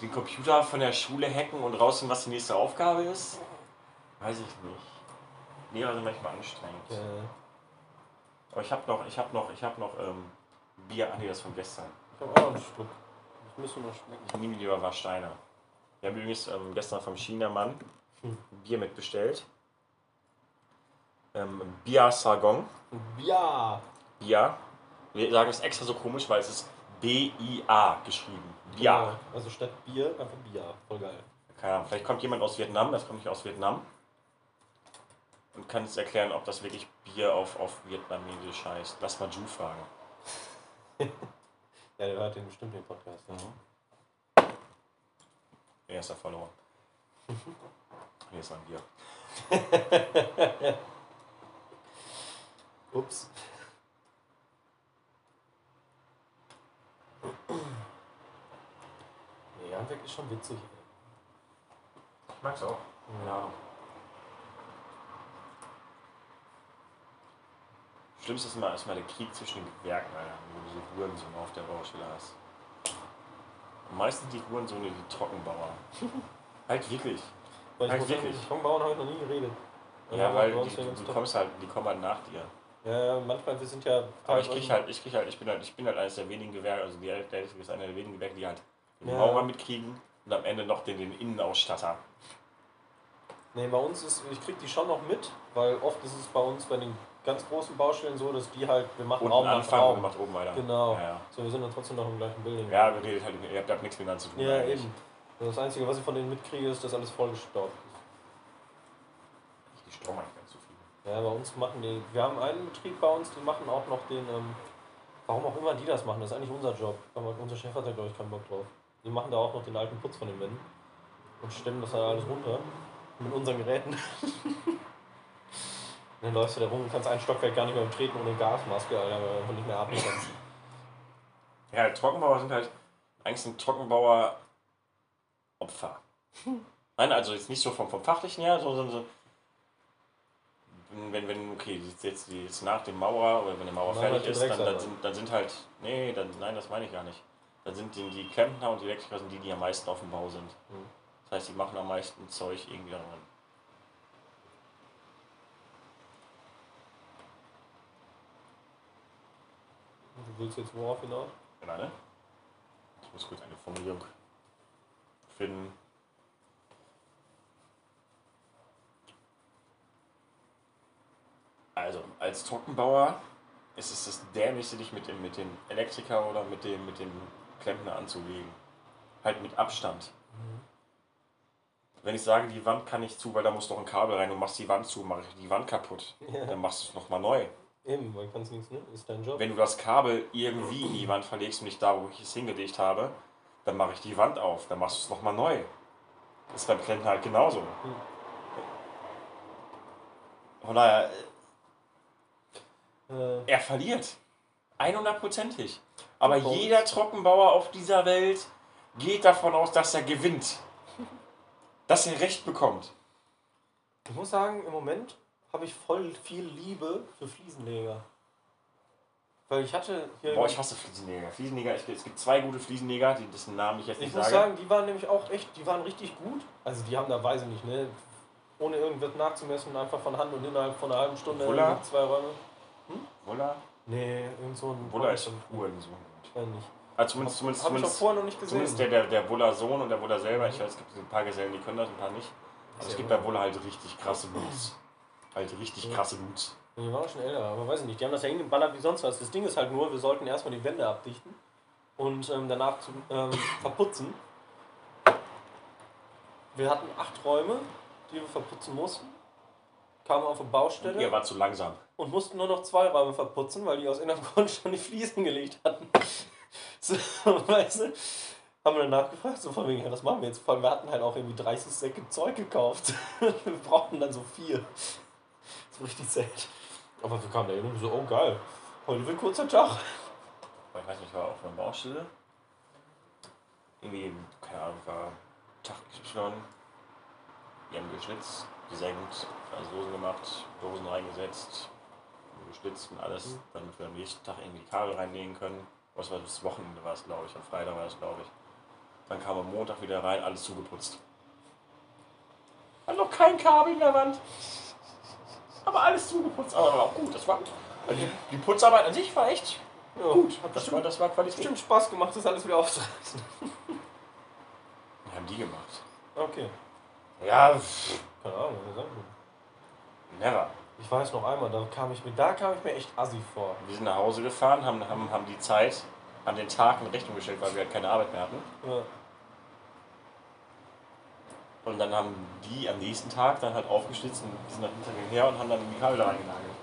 den Computer von der Schule hacken und rausfinden, was die nächste Aufgabe ist? Weiß ich nicht. Nee, also manchmal anstrengend. Äh, Aber ich habe noch, ich habe noch, ich habe noch ähm, Bier, ach nee, das von gestern. ich habe auch noch einen Schluck. Das müsste noch schmecken. Ich nehme lieber war Steiner. Wir haben übrigens ähm, gestern vom Chinamann Hm. Bier mitbestellt. Ähm, Bia Sargong. Ja! Bia. Wir sagen es extra so komisch, weil es ist B-I-A geschrieben. Bia. Genau. Also statt Bier einfach Bier. Voll geil. Keine Ahnung, vielleicht kommt jemand aus Vietnam, das kommt nicht aus Vietnam. Und kann es erklären, ob das wirklich Bier auf, auf Vietnamesisch heißt. Lass mal Ju fragen. <laughs> Ja, der hört den bestimmt den Podcast. Mhm. Erster Follower. <laughs> Hier ist ein Bier. <laughs> Ups. Nee, Handwerk ist schon witzig. Ich mag's auch. Ja. Schlimmste ist immer, ist mal der Krieg zwischen den Gewerken, Alter, wo du so Hurensöhne auf der Baustelle hast. Und meistens die Hurensöhne die Trockenbauer. <laughs> halt wirklich. Weil ich Halt muss sagen, wirklich? mit Trockenbauern habe ich noch nie geredet. Ja, Aber weil die, ja du, du kommst halt, die kommen halt nach dir. Ja, ja, manchmal, wir sind ja. Aber ich krieg halt, ich krieg halt, ich bin halt, ich bin halt eines der wenigen Gewerke, also die der ist einer der wenigen Gewerke, die halt den Ja. Maurer mitkriegen und am Ende noch den, den Innenausstatter. Nee, bei uns ist, ich krieg die schon noch mit, weil oft ist es bei uns bei den ganz großen Baustellen so, dass die halt, wir machen Unten Raum nach anfangen und Raum. macht oben weiter. Genau. Ja, ja. So, wir sind dann trotzdem noch im gleichen Building. ja wir redet halt, ihr habt, habt nichts miteinander zu tun. Ja, eigentlich. eben. Und das Einzige, was ich von denen mitkriege, ist, dass alles vollgestaubt ist. Die Strom eigentlich ganz so viel. Ja, bei uns machen die, wir haben einen Betrieb bei uns, die machen auch noch den, ähm, warum auch immer die das machen, das ist eigentlich unser Job. Aber unser Chef hat da, glaube ich, keinen Bock drauf. Die machen da auch noch den alten Putz von den Wänden und stemmen das da alles runter mit unseren Geräten. <laughs> Und dann läufst du da rum und kannst ein Stockwerk gar nicht mehr betreten ohne Gasmaske, Alter, weil du nicht mehr atmen kannst. Ja, Trockenbauer sind halt, eigentlich sind Trockenbauer Opfer. <laughs> Nein, also jetzt nicht so vom, vom Fachlichen her, sondern so, wenn, wenn, okay, jetzt, jetzt, nach dem Maurer oder wenn der Mauer Machen fertig halt ist, dann, dann, sind, dann sind halt, nee, dann, nein, das meine ich gar nicht. Dann sind die, die Klempner und die Elektriker sind die, die am meisten auf dem Bau sind. Mhm. Das heißt, die machen am meisten Zeug irgendwie daran. Du willst jetzt worauf hinaus? Genau, ne? Ich muss kurz eine Formulierung finden. Also, als Trockenbauer ist es das Dämlichste, dich mit dem, mit dem Elektriker oder mit dem, mit dem Klempner anzulegen. Halt mit Abstand. Wenn ich sage, die Wand kann nicht zu, weil da muss noch ein Kabel rein, du machst die Wand zu, mache ich die Wand kaputt. Ja. Dann machst du es nochmal neu. Eben, weil kannst nichts, ne? Ist dein Job. Wenn du das Kabel irgendwie in die Wand verlegst und nicht da, wo ich es hingelegt habe, dann mache ich die Wand auf, dann machst du es nochmal neu. Das ist beim Klempner halt genauso. Von daher, Äh, er verliert. 100%ig. Aber Punkt. jeder Trockenbauer auf dieser Welt geht davon aus, dass er gewinnt. <laughs> Dass er Recht bekommt. ich muss sagen, im Moment habe ich voll viel Liebe für Fliesenleger. Weil ich hatte hier. Boah, ich hasse Fliesenleger. Fliesenleger, ich, es gibt zwei gute Fliesenleger, die dessen Namen ich jetzt Ich nicht muss sage. sagen, die waren nämlich auch echt, die waren richtig gut. Also die haben da, weiß ich nicht, ne, ohne irgendwas nachzumessen, einfach von Hand und innerhalb von einer halben Stunde Wuller? zwei Räume. Wolla? Nee, irgend so ein. Wolla ist Ich Hurensohn. weiß nicht. Also zumindest, zumindest, ich auch zumindest, vorher noch nicht gesehen. zumindest der, der, der Wuller Sohn und der Wuller selber. Ich weiß, es gibt ein paar Gesellen, die können das, ein paar nicht. Also es gibt bei Wuller halt richtig krasse Boots. Halt richtig Ja. krasse Boots. Die waren schon älter, aber weiß ich nicht. Die haben das ja hingeballert wie sonst was. Das Ding ist halt nur, wir sollten erstmal die Wände abdichten und ähm, danach zu, ähm, verputzen. Wir hatten acht Räume, die wir verputzen mussten. Kamen auf eine Baustelle Ihr war zu langsam. und mussten nur noch zwei Räume verputzen, weil die aus irgendeinem <laughs> Grund schon die Fliesen gelegt hatten. <laughs> So, weißt du? Haben wir dann nachgefragt, so von wegen, ja, was machen wir jetzt? Vor allem, wir hatten halt auch irgendwie 30 Säcke Zeug gekauft. <laughs> wir brauchten dann so vier. Richtig sad. Aber wir kamen da und so, oh geil, heute wird kurzer Tag. Ich weiß nicht, ich war auf einer Baustelle. Irgendwie, keine Ahnung, war Tag XY. Die haben geschnitzt, gesenkt, also Dosen gemacht, Dosen reingesetzt, geschnitzt und alles, damit wir am nächsten Tag irgendwie die Kabel reinlegen können. Was war das Wochenende war es, glaube ich, am Freitag war es, glaube ich. Dann kam am Montag wieder rein, alles zugeputzt. War noch kein Kabel in der Wand. Aber alles zugeputzt. Aber war auch gut, das war. Also die, Putzarbeit an sich war echt Ja, gut. Hat Das war, das war Qualität. bestimmt Spaß gemacht, das alles wieder aufzureißen. Haben die gemacht. Okay, Ja, keine Ahnung, was sagen never. Ich weiß noch einmal, da kam ich mir, da kam ich mir echt assi vor. Wir sind nach Hause gefahren, haben, haben, haben die Zeit an den Tag in Rechnung gestellt, weil wir halt keine Arbeit mehr hatten. Ja. Und dann haben die am nächsten Tag dann halt aufgeschnitzt und sind dann hinterher her und haben dann die Kabel da reingenagelt.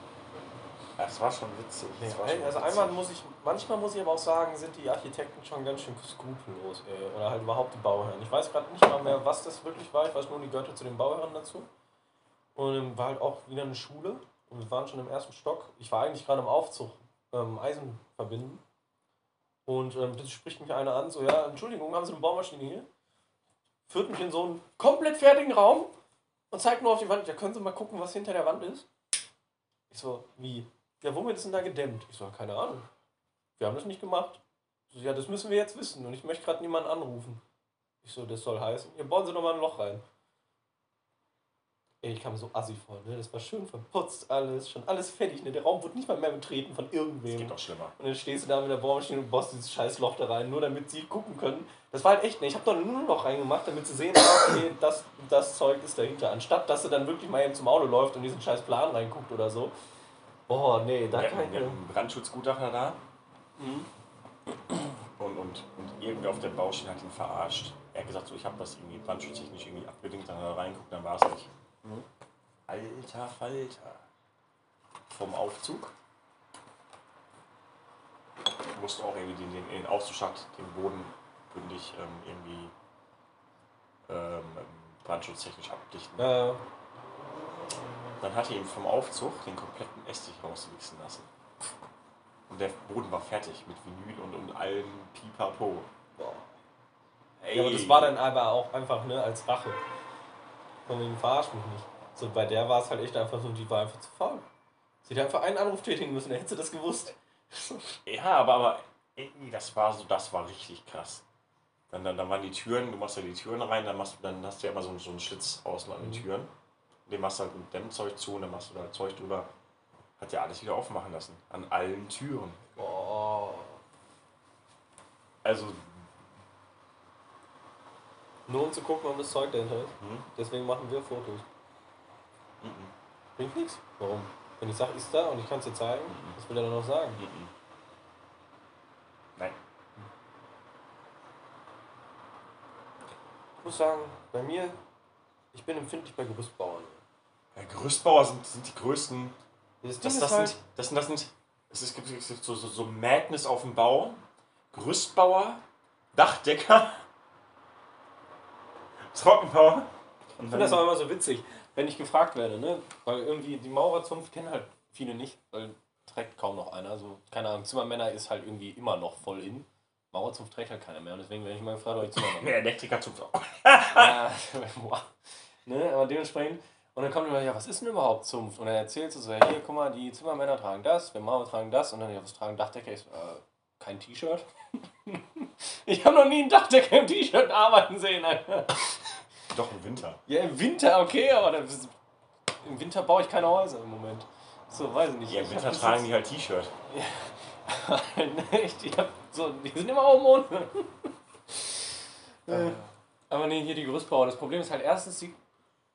Ja, das war schon witzig. Das war schon also witzig. einmal muss ich, manchmal muss ich aber auch sagen, sind die Architekten schon ganz schön skrupellos, ey. Oder halt überhaupt die Bauherren. Ich weiß gerade nicht mal mehr, was das wirklich war. Ich weiß nur, die gehörte zu den Bauherren dazu. Und war halt auch wieder eine Schule. Und wir waren schon im ersten Stock. Ich war eigentlich gerade im Aufzug, ähm, Eisen verbinden. Und ähm, das spricht mich einer an, so, ja, Entschuldigung, haben Sie eine Baumaschine hier? Führt mich in so einen komplett fertigen Raum und zeigt nur auf die Wand, ja, können Sie mal gucken, was hinter der Wand ist? Ich so, wie? Ja, womit ist denn da gedämmt? Ich so, keine Ahnung. Wir haben das nicht gemacht. So, ja, das müssen wir jetzt wissen und ich möchte gerade niemanden anrufen. Ich so, das soll heißen, ja, bauen Sie doch mal ein Loch rein. Ey, ich kam so assi vor, ne? Das war schön verputzt alles, schon alles fertig, ne? Der Raum wurde nicht mal mehr betreten von Das irgendwem. geht doch schlimmer. Und dann stehst du da mit der Bohrmaschine und bohrst dieses scheiß Loch da rein, nur damit sie gucken können. Das war halt echt, ne? Ich habe doch nur ein Loch reingemacht, damit sie sehen, ah, okay, das, das Zeug ist dahinter. Anstatt, dass sie dann wirklich mal eben zum Auto läuft und diesen scheiß Plan reinguckt oder so. Boah, nee, da Wir kann hatten, ich wir einen Brandschutzgutachter da Mhm. und, und, und irgendwer auf der Baustelle hat ihn verarscht. Er hat gesagt, so, ich habe das irgendwie brandschutztechnisch irgendwie abgedingt, dann hat er reinguckt, dann war es nicht. Mhm. Alter Falter. Vom Aufzug. Musste auch irgendwie den, den, den Aufzugsschacht, den Boden bündig ähm, irgendwie ähm, brandschutztechnisch abdichten. Äh, Dann hat er ihm vom Aufzug den kompletten Essig rauswichsen lassen. Und der Boden war fertig mit Vinyl und, und allem Pipapo. Ey. Ja, aber das war dann aber auch einfach, ne, als Rache. Von wegen, verarsch mich nicht. So, bei der war es halt echt einfach so, die war einfach zu faul. Sie hätte einfach einen Anruf tätigen müssen, dann hätte sie das gewusst. <laughs> Ja, aber, aber das war so, das war richtig krass. Dann, dann, dann waren die Türen, du machst ja die Türen rein, dann, machst, dann hast du ja immer so, so einen Schlitz außen an den Mhm. Türen. Den machst du halt mit Dämmzeug zu und dann machst du da Zeug drüber. Hat ja alles wieder aufmachen lassen. An allen Türen. Boah. Also, Nur um zu gucken, ob das Zeug dahinter ist. hm, Deswegen machen wir Fotos. mhm, Bringt nichts. Warum? Wenn ich sage, ist da und ich kann es dir zeigen, Mhm. was will er dann noch sagen? mhm. Nein. Ich muss sagen, bei mir, ich bin empfindlich bei Gerüstbauern. Ja, Gerüstbauer sind, sind die größten. Das, Das, das, halt, sind, das sind, das sind, es ist- gibt, es gibt so, so, so Madness auf dem Bau. Gerüstbauer, Dachdecker, Trockenbauer. Und Ich finde das auch immer so witzig, wenn ich gefragt werde, ne? Weil irgendwie die Maurerzunft kennen halt viele nicht, weil trägt kaum noch einer. Also, keine Ahnung, Zimmermänner ist halt irgendwie immer noch voll in. Maurerzunft trägt halt keiner mehr. Und deswegen werde ich mal gefragt, ob ich Zimmermann bin. Der Elektriker zum Ja, <laughs> ne? Aber dementsprechend. Und dann kommt immer, ja, was ist denn überhaupt Zunft? Und dann erzählst du so, ja, hier, guck mal, die Zimmermänner tragen das, wir Maurer tragen das. Und dann, ja, was tragen Dachdecker? Ich so, äh, kein T-Shirt. <laughs> ich habe noch nie einen Dachdecker im T-Shirt arbeiten sehen, Alter. Doch im Winter. Ja, im Winter, okay, aber das, im Winter baue ich keine Häuser im Moment. So, weiß ich nicht. Ja, im Winter tragen die halt T-Shirt. <laughs> gefallen. Echt, ich hab so, die sind immer oben ohne. Äh, Aber nee, hier die Gerüstbauer. Das Problem ist halt erstens, die,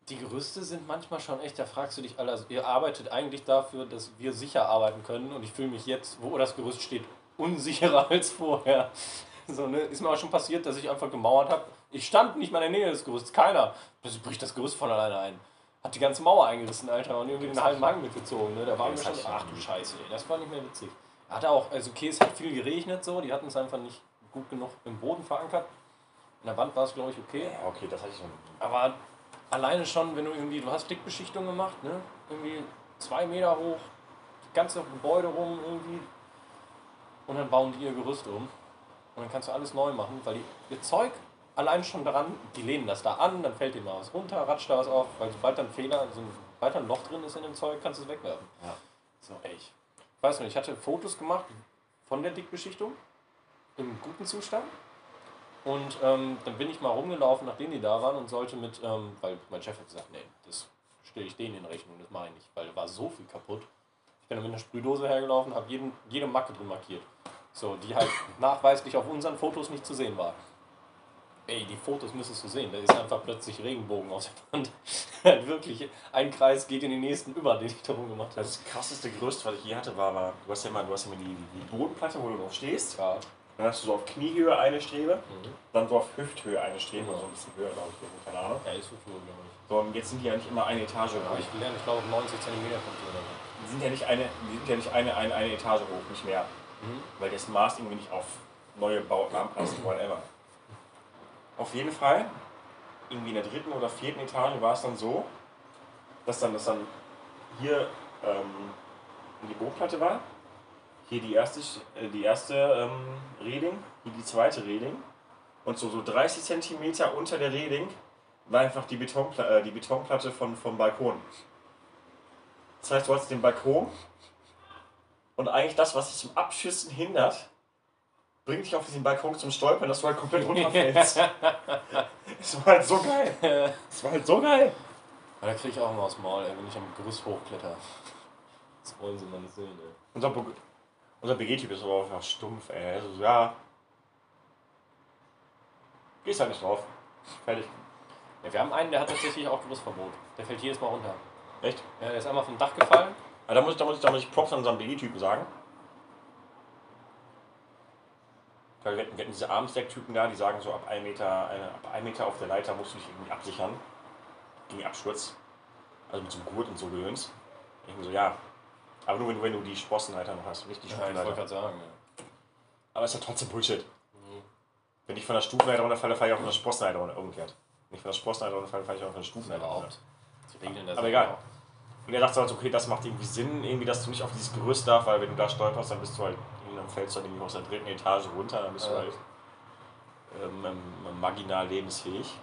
die Gerüste sind manchmal schon echt, da fragst du dich alle, also ihr arbeitet eigentlich dafür, dass wir sicher arbeiten können und ich fühle mich jetzt, wo das Gerüst steht, unsicherer <laughs> als vorher. So, ne? Ist mir auch schon passiert, dass ich einfach gemauert habe. Ich stand nicht mal in der Nähe des Gerüsts, keiner. Plötzlich bricht das Gerüst von alleine ein. Hat die ganze Mauer eingerissen, Alter, und irgendwie den halben Wagen mitgezogen. Ne? Da war mir das schon, ach du. Scheiße, ey, das war nicht mehr witzig. Hatte auch, also okay, es hat viel geregnet so, die hatten es einfach nicht gut genug im Boden verankert. In der Wand war es, glaube ich, okay. Ja, okay, das hatte ich schon. Aber alleine schon, wenn du irgendwie, du hast Dickbeschichtung gemacht, ne? Irgendwie zwei Meter hoch, das ganze Gebäude rum irgendwie. Und dann bauen die ihr Gerüst um. Und dann kannst du alles neu machen, weil die, ihr Zeug allein schon daran, die lehnen das da an, dann fällt dir mal was runter, ratscht da was auf, weil sobald da ein Fehler, so ein, sobald ein Loch drin ist in dem Zeug, kannst du es wegwerfen. Ja. So, ey, ich weiß nicht, ich hatte Fotos gemacht von der Dickbeschichtung im guten Zustand. Und ähm, dann bin ich mal rumgelaufen, nachdem die da waren und sollte mit, ähm, weil mein Chef hat gesagt, nee, das stelle ich denen in Rechnung, das mache ich nicht, weil da war so viel kaputt. Ich bin dann mit einer Sprühdose hergelaufen, habe jeden, jede Macke drin markiert. So, die halt <laughs> nachweislich auf unseren Fotos nicht zu sehen war. Ey, die Fotos müsstest du sehen, da ist einfach plötzlich Regenbogen aus der Wand. <laughs> Wirklich, ein Kreis geht in den nächsten über, den ich darum gemacht habe. Das krasseste Gerüst, was ich je hatte, war, war du hast ja immer, du hast ja immer die, die Bodenplatte, wo du drauf stehst. Ja. Dann hast du so auf Kniehöhe eine Strebe, Mhm. dann so auf Hüfthöhe eine Strebe, Ja. also ein bisschen höher, glaube ich, keine Ahnung. Ja, ist so cool, glaube ich. So, und jetzt sind die ja nicht immer eine Etage hoch. ich gelernt, ich glaube 90 cm kommt die oder so. Die sind ja nicht eine, die sind ja nicht eine, eine, eine Etage hoch, nicht mehr. Mhm. Weil das Maß irgendwie nicht auf neue Bauten anpasst, <clears throat> whatever. Auf jeden Fall, irgendwie in der dritten oder vierten Etage war es dann so, dass dann, dass dann hier ähm, die Bodenplatte war, hier die erste, äh, die erste ähm, Reding, hier die zweite Reding und so, so 30 cm unter der Reding war einfach die, Betonpla äh, die Betonplatte von, vom Balkon. Das heißt, du hast den Balkon und eigentlich das, was dich zum Abschüssen hindert, bringt dich auf diesen Balkon zum Stolpern, dass du halt komplett runterfällst. <laughs> Es war halt so geil. Es war halt so geil. Aber da kriege ich auch immer aus dem Maul, ey, wenn ich am Gerüst hochkletter. Das wollen sie mal nicht sehen, ey. Unser, unser BG-Typ ist aber einfach stumpf, ey. Also, ja. Gehst halt nicht drauf. Fertig. Ja, wir haben einen, der hat tatsächlich auch Gerüstverbot. Der fällt jedes Mal runter. Echt? Ja, der ist einmal vom Dach gefallen. Aber da muss ich, da muss ich, da muss ich Props an unseren BG-Typen sagen. Weil wir hatten, diese Armsdeck-Typen da, die sagen so, ab 1 Meter, eine, ab 1 Meter auf der Leiter musst du dich irgendwie absichern. Gegen Absturz. Also mit so einem Gurt und so Gedöns. Ich mir so, ja. Aber nur wenn, du- wenn du die Sprossenleiter noch hast, nicht die Ja, ich wollte Stufenleiter. gerade sagen. Ja. Aber es ist ja trotzdem Bullshit. Mhm. Wenn ich von der Stufenleiter runterfalle, falle ich auch von der Sprossenleiter runter. Umgekehrt. Wenn ich von der Sprossenleiter runterfalle, falle ich auch von der Stufenleiter runter. Die regeln Aber egal. auch. Und er dachte halt, okay, das macht irgendwie Sinn, irgendwie, dass du nicht auf dieses Gerüst darfst, weil wenn du da stolperst, dann bist du halt, dann fällst du halt irgendwie aus der dritten Etage runter, dann bist du Ja. halt ähm, ähm, marginal lebensfähig.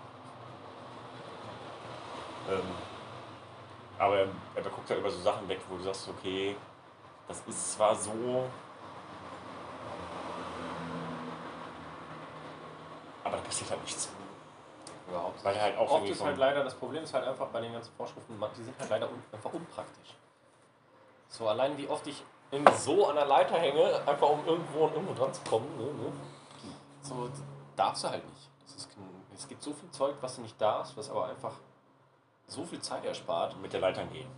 Ähm, aber er, er guckt halt über so Sachen weg, wo du sagst, okay, das ist zwar so, aber da passiert halt nichts. Überhaupt. Weil er halt auch Oft ist halt leider, das Problem ist halt einfach bei den ganzen Vorschriften, die sind halt leider un, einfach unpraktisch. So allein wie oft ich irgendwie so an der Leiter hänge, einfach um irgendwo und irgendwo dran zu kommen. Ne, ne? So darfst du halt nicht. Das ist, es gibt so viel Zeug, was du nicht darfst, was aber einfach so viel Zeit erspart. Mit der Leitern gehen.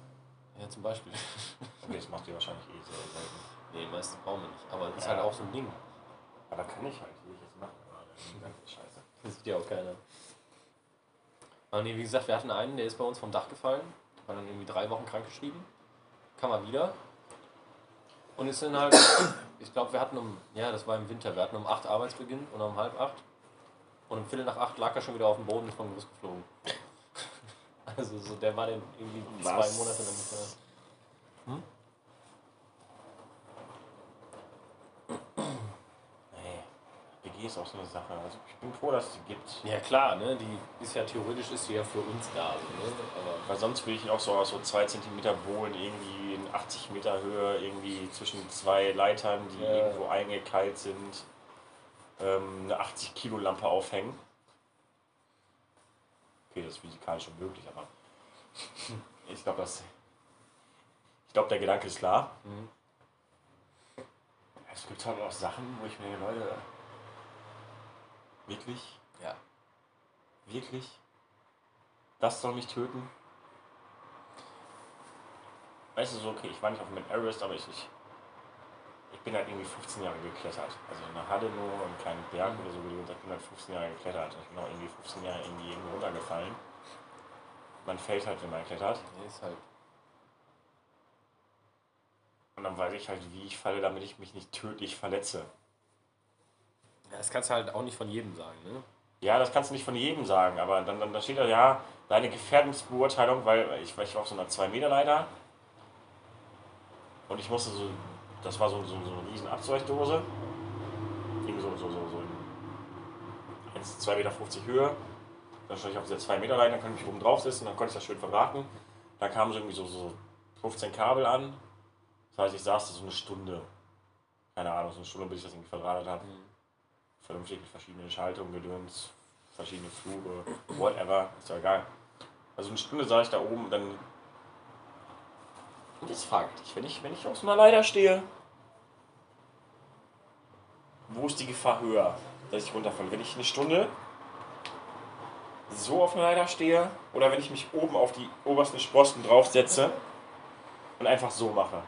Ja, zum Beispiel. <laughs> Okay, das macht ihr wahrscheinlich eh sehr selten. nee, meistens brauchen wir nicht. Aber das ist Ja. halt auch so ein Ding. Aber kann ich halt, will ich jetzt machen. Ist ganz scheiße. Das sieht ja auch keiner. Aber nee, wie gesagt, wir hatten einen, der ist bei uns vom Dach gefallen, war dann irgendwie drei Wochen krankgeschrieben, kam er wieder und ist dann halt, ich glaube, wir hatten um, ja, das war im Winter, wir hatten um 8 Arbeitsbeginn und um halb acht und um Viertel nach acht lag er schon wieder auf dem Boden und ist vom Gerüst geflogen. <laughs> Also so, der war dann irgendwie zwei Was? Monate lang nicht da. Nee, WG ist auch so eine Sache. Also ich bin froh, dass es die gibt. Ja klar, ne, die ist ja theoretisch ist die ja für uns da, so, ne? aber Weil sonst würde ich auch so aus so 2 cm Bohlen irgendwie in 80 Meter Höhe irgendwie zwischen zwei Leitern, die Ja. irgendwo eingekeilt sind, ähm, eine 80 Kilo Lampe aufhängen. Okay, das ist physikalisch schon möglich, aber <laughs> ich glaube, das. Ich glaube, der Gedanke ist klar. Mhm. Es Es gibt halt auch Sachen, wo ich mir denke, Leute, wirklich? Ja. Wirklich? Das soll mich töten? Weißt du, so, okay, ich war nicht auf dem Everest, aber ich, ich, ich bin halt irgendwie 15 Jahre geklettert. Also in der Halle nur, einen kleinen Berg oder so, wie gesagt, ich bin halt 15 Jahre geklettert. Ich bin auch irgendwie 15 Jahre irgendwie irgendwo runtergefallen. Man fällt halt, wenn man klettert. Nee, ist halt. Und dann weiß ich halt, wie ich falle, damit ich mich nicht tödlich verletze. Ja, das kannst du halt auch nicht von jedem sagen, ne? Ja, das kannst du nicht von jedem sagen, aber dann, dann da steht da, ja, deine Gefährdungsbeurteilung, weil ich, weil ich war auf so einer 2-Meter-Leiter und ich musste so, das war so, so, so eine riesen Abzweichdose, irgendwie so, so, so, so in 1, 2,50 Meter Höhe. Dann stand ich auf dieser 2-Meter-Leiter, dann konnte ich oben drauf sitzen, dann konnte ich das schön verbraten. Da kamen so irgendwie so, so 15 Kabel an. Das heißt, ich saß da so eine Stunde. Keine Ahnung, so eine Stunde, bis ich das irgendwie verdrahtet habe vernünftig mit verschiedenen Schaltungen, Gedöns, verschiedene Flure, whatever, ist ja egal. Also eine Stunde saß ich da oben und dann. Und jetzt frag dich, wenn ich, wenn ich auf einer Leiter stehe, wo ist die Gefahr höher, dass ich runterfalle? Wenn ich eine Stunde so auf einer Leiter stehe oder wenn ich mich oben auf die obersten Sprossen draufsetze und einfach so mache?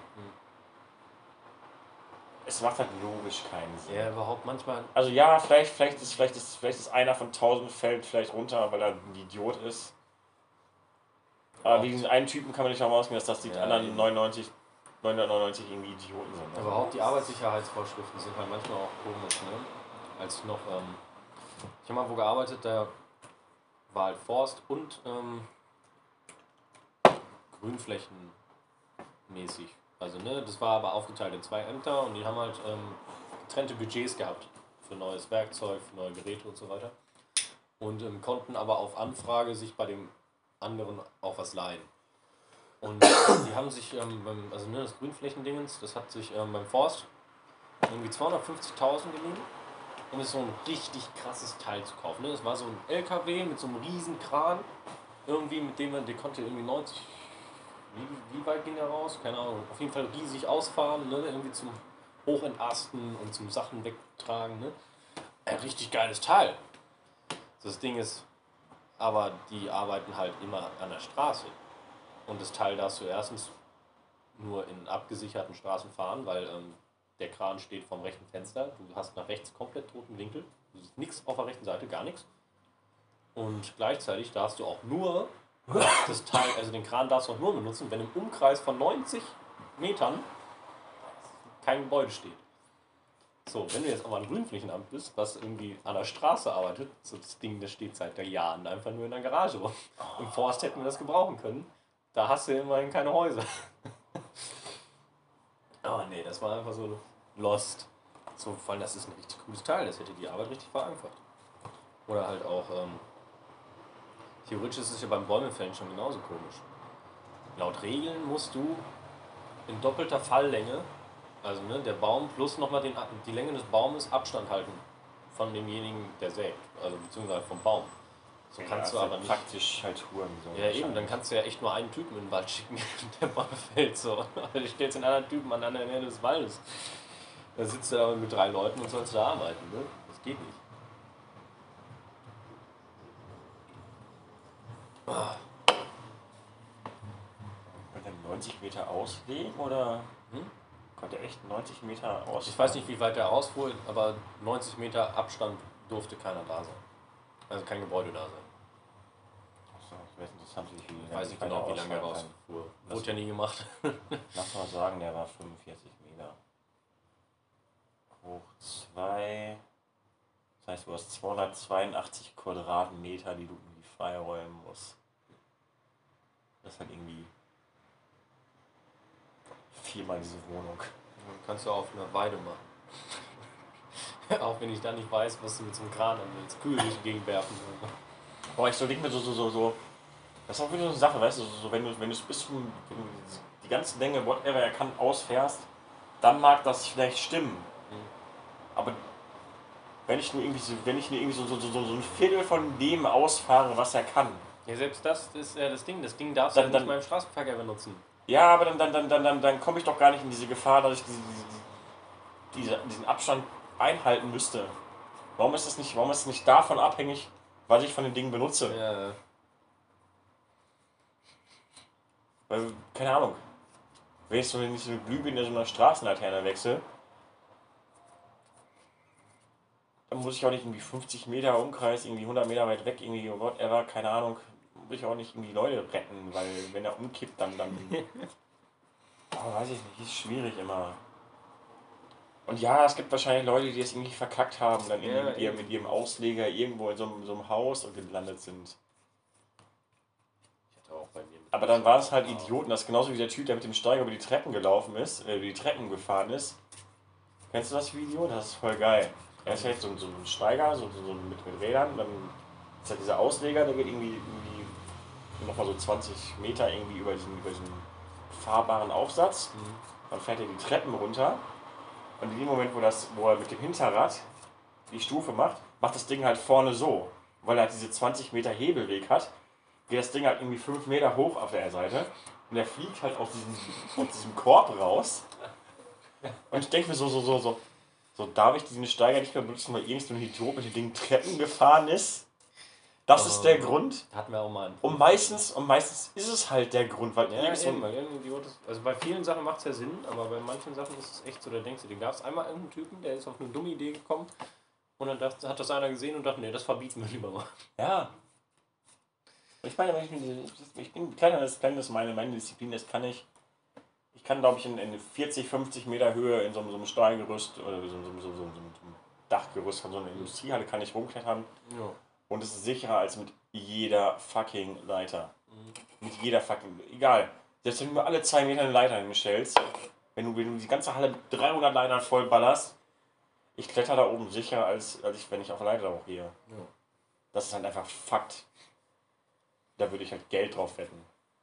Es macht halt logisch keinen Sinn. Ja, überhaupt manchmal. Also ja, vielleicht, vielleicht, ist, vielleicht, ist, vielleicht ist einer von tausend fällt vielleicht runter, weil er ein Idiot ist. Aber wie diesen einen Typen kann man nicht davon ausgehen, dass das die Ja, anderen eben. 99, 999 irgendwie Idioten sind. ne? Überhaupt die Arbeitssicherheitsvorschriften sind halt manchmal auch komisch, ne? Als ich noch, ähm, ich habe mal wo gearbeitet, da war halt Forst und ähm, Grünflächen mäßig. Also ne, das war aber aufgeteilt in zwei Ämter und die haben halt ähm, getrennte Budgets gehabt für neues Werkzeug, für neue Geräte und so weiter. Und ähm, konnten aber auf Anfrage sich bei dem anderen auch was leihen. Und die haben sich, ähm, beim, also ne, das Grünflächendingens, das hat sich ähm, beim Forst irgendwie 250.000 geliehen, um so ein richtig krasses Teil zu kaufen. Ne? Das war so ein LKW mit so einem riesen Kran, irgendwie, mit dem man, der konnte irgendwie 90, wie, wie weit ging der raus? Keine Ahnung. Auf jeden Fall riesig ausfahren, ne? irgendwie zum Hochentasten und zum Sachen wegtragen. Ne? Ein richtig geiles Teil. Das Ding ist, aber die arbeiten halt immer an der Straße. Und das Teil darfst du erstens nur in abgesicherten Straßen fahren, weil ähm, der Kran steht vom rechten Fenster. Du hast nach rechts komplett toten Winkel. Du siehst nichts auf der rechten Seite, gar nichts. Und gleichzeitig darfst du auch nur das Teil, also den Kran darfst du auch nur benutzen, wenn im Umkreis von 90 Metern kein Gebäude steht. So, wenn du jetzt aber ein Grünflächenamt bist, was irgendwie an der Straße arbeitet, so das Ding, das steht seit Jahren einfach nur in der Garage rum. Im Forst hätten wir das gebrauchen können. Da hast du immerhin keine Häuser. <laughs> Aber nee, das war einfach so lost. So, vor allem, das ist ein richtig cooles Teil, das hätte die Arbeit richtig vereinfacht. Oder halt auch, ähm, theoretisch ist es ja beim Bäumefällen schon genauso komisch. Laut Regeln musst du in doppelter Falllänge, also ne, der Baum plus nochmal den, die Länge des Baumes Abstand halten von demjenigen, der sägt, also beziehungsweise vom Baum. So kannst du Ja, aber nicht. Praktisch halt Huren. So Ja, eben, dann kannst du ja echt nur einen Typen in den Wald schicken, <laughs> der Bäume fällt so. Also <laughs> du stellst den anderen Typen an der anderen Ende des Waldes. Da sitzt du aber mit drei Leuten und sollst da arbeiten, ne? Das geht nicht. Konnte er 90 Meter auslegen oder Hm? konnte er echt 90 Meter aus? Ich weiß nicht, wie weit der ausfuhr, aber 90 Meter Abstand durfte keiner da sein. Also kein Gebäude da sein. Achso, das wäre interessant, wie viel. Ich weiß nicht genau, wie lange er rausfuhr. Wurde ja nie gemacht. <laughs> Lass mal sagen, der war 45 Meter. Hoch 2. Das heißt, du hast 282 Quadratmeter, die du freiräumen musst. Das ist halt irgendwie viermal diese Wohnung. Kannst du auf einer Weide machen. <laughs> Auch wenn ich da nicht weiß, was du mit so einem Kran an willst. Kühe durch die Gegend werfen. Boah, ich so denke mir so, so, so, so. Das ist auch wieder so eine Sache, weißt du, so, so, wenn du, wenn du es bis zum, wenn du die ganze Länge, whatever er kann, ausfährst, dann mag das vielleicht stimmen. Aber wenn ich nur irgendwie so, wenn ich nur irgendwie so, so, so, so ein Viertel von dem ausfahre, was er kann. Ja, selbst das ist ja das Ding. Das Ding darfst du Dann- ja nicht mal im Straßenverkehr benutzen. Ja, aber dann, dann, dann, dann, dann, dann komme ich doch gar nicht in diese Gefahr, dass ich diese, diese, diese, diesen Abstand einhalten müsste. Warum ist das nicht, warum ist es nicht davon abhängig, was ich von den Dingen benutze? Ja, Weil, keine Ahnung. Wenn ich so, wenn ich so eine Glühbirne so einer Straßenlaterne wechsle, dann muss ich auch nicht irgendwie 50 Meter Umkreis, irgendwie 100 Meter weit weg, irgendwie, whatever, keine Ahnung, muss ich auch nicht irgendwie Leute retten, weil wenn er umkippt, dann, dann. Aber <laughs> weiß ich nicht, ist schwierig immer. Und ja, es gibt wahrscheinlich Leute, die es irgendwie verkackt haben, dann Ja, mit, ihrem, mit ihrem Ausleger irgendwo in so einem, so einem Haus und gelandet sind. Ich hatte auch bei mir. Aber dann war es halt Idioten, das ist genauso wie der Typ, der mit dem Steiger über die Treppen gelaufen ist, äh, über die Treppen gefahren ist. Kennst du das Video? Das ist voll geil. Er ist halt so, so ein Steiger, so, so, so mit, mit Rädern, dann ist halt dieser Ausleger, der geht irgendwie, irgendwie nochmal so 20 Meter irgendwie über diesen, über diesen fahrbaren Aufsatz. Mhm. Dann fährt er die Treppen runter und in dem Moment, wo, das, wo er mit dem Hinterrad die Stufe macht, macht das Ding halt vorne so. Weil er halt diese 20 Meter Hebelweg hat, geht das Ding halt irgendwie 5 Meter hoch auf der Seite und er fliegt halt aus diesem, aus diesem Korb raus. Und ich denke mir so, so, so, so, so, darf ich diesen Steiger nicht mehr benutzen, weil irgend so ein Idiot mit den Dingen Treppen gefahren ist? Das ist der Oh. Grund. Hatten wir auch mal einen. Und meistens, und meistens ist es halt der Grund, weil Ja, eben, weil irgendein Idiot ist, also bei vielen Sachen macht es ja Sinn, aber bei manchen Sachen ist es echt so, da denkst du, dir gab es einmal irgendeinen Typen, der ist auf eine dumme Idee gekommen und dann hat das einer gesehen und dachte, nee, das verbieten wir lieber mal. Ja. Ich meine, ich, mir- ich bin kleiner, das klein ist meine, meine Disziplin, das kann ich. Ich kann, glaube ich, in, in 40, 50 Meter Höhe in so, einem- so einem Stahlgerüst oder so, so, so, so, einem Dachgerüst von so einer Industriehalle kann ich rumklettern Ja. und es ist sicherer als mit jeder fucking Leiter. Mit jeder fucking. Egal. Selbst wenn du mir alle zwei Meter eine Leiter hinstellst, wenn du, wenn du die ganze Halle mit 300 Leitern voll ballerst, ich kletter da oben sicherer, als, als ich, wenn ich auf der Leiter hochgehe. Ja. Das ist halt einfach Fakt. Da würde ich halt Geld drauf wetten.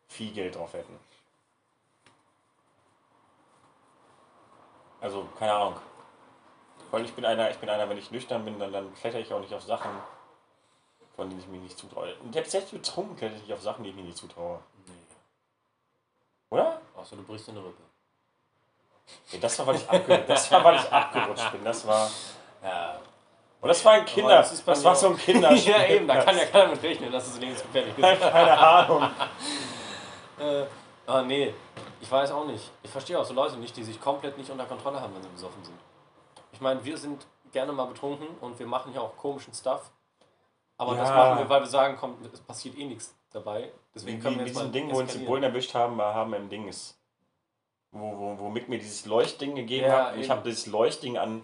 Viel Geld drauf wetten. Also, keine Ahnung. Weil ich bin einer, ich bin einer, wenn ich nüchtern bin, dann, dann kletter ich auch nicht auf Sachen, von denen ich mich nicht zutraue. Und selbst selbst betrunken kletter ich nicht auf Sachen, die ich mir nicht zutraue. Nee. Oder? Außer du brichst eine Rippe. Nee, das war, weil ich, abge das war, weil ich abgerutscht bin. Das war. Ja. Und das war ein Kinder. das Das, ist mir war so ein Kinderspiel. <laughs> ja, eben, da kann ja keiner mit rechnen, dass es lebensgefährlich ist. <laughs> Keine Ahnung. Äh, ah, nee, ich weiß auch nicht. Ich verstehe auch so Leute nicht, die sich komplett nicht unter Kontrolle haben, wenn sie besoffen sind. Ich meine, wir sind gerne mal betrunken und wir machen ja auch komischen Stuff. Aber das Ja. machen wir, weil wir sagen, komm, es passiert eh nichts dabei. Deswegen Wie, können wie wir in jetzt mal diesem Ding, wo uns die. Bullen erwischt haben, wir haben im Dings. Wo, wo, wo Mick mir dieses Leuchtding gegeben Ja, hat. Ich habe dieses Leuchtding an,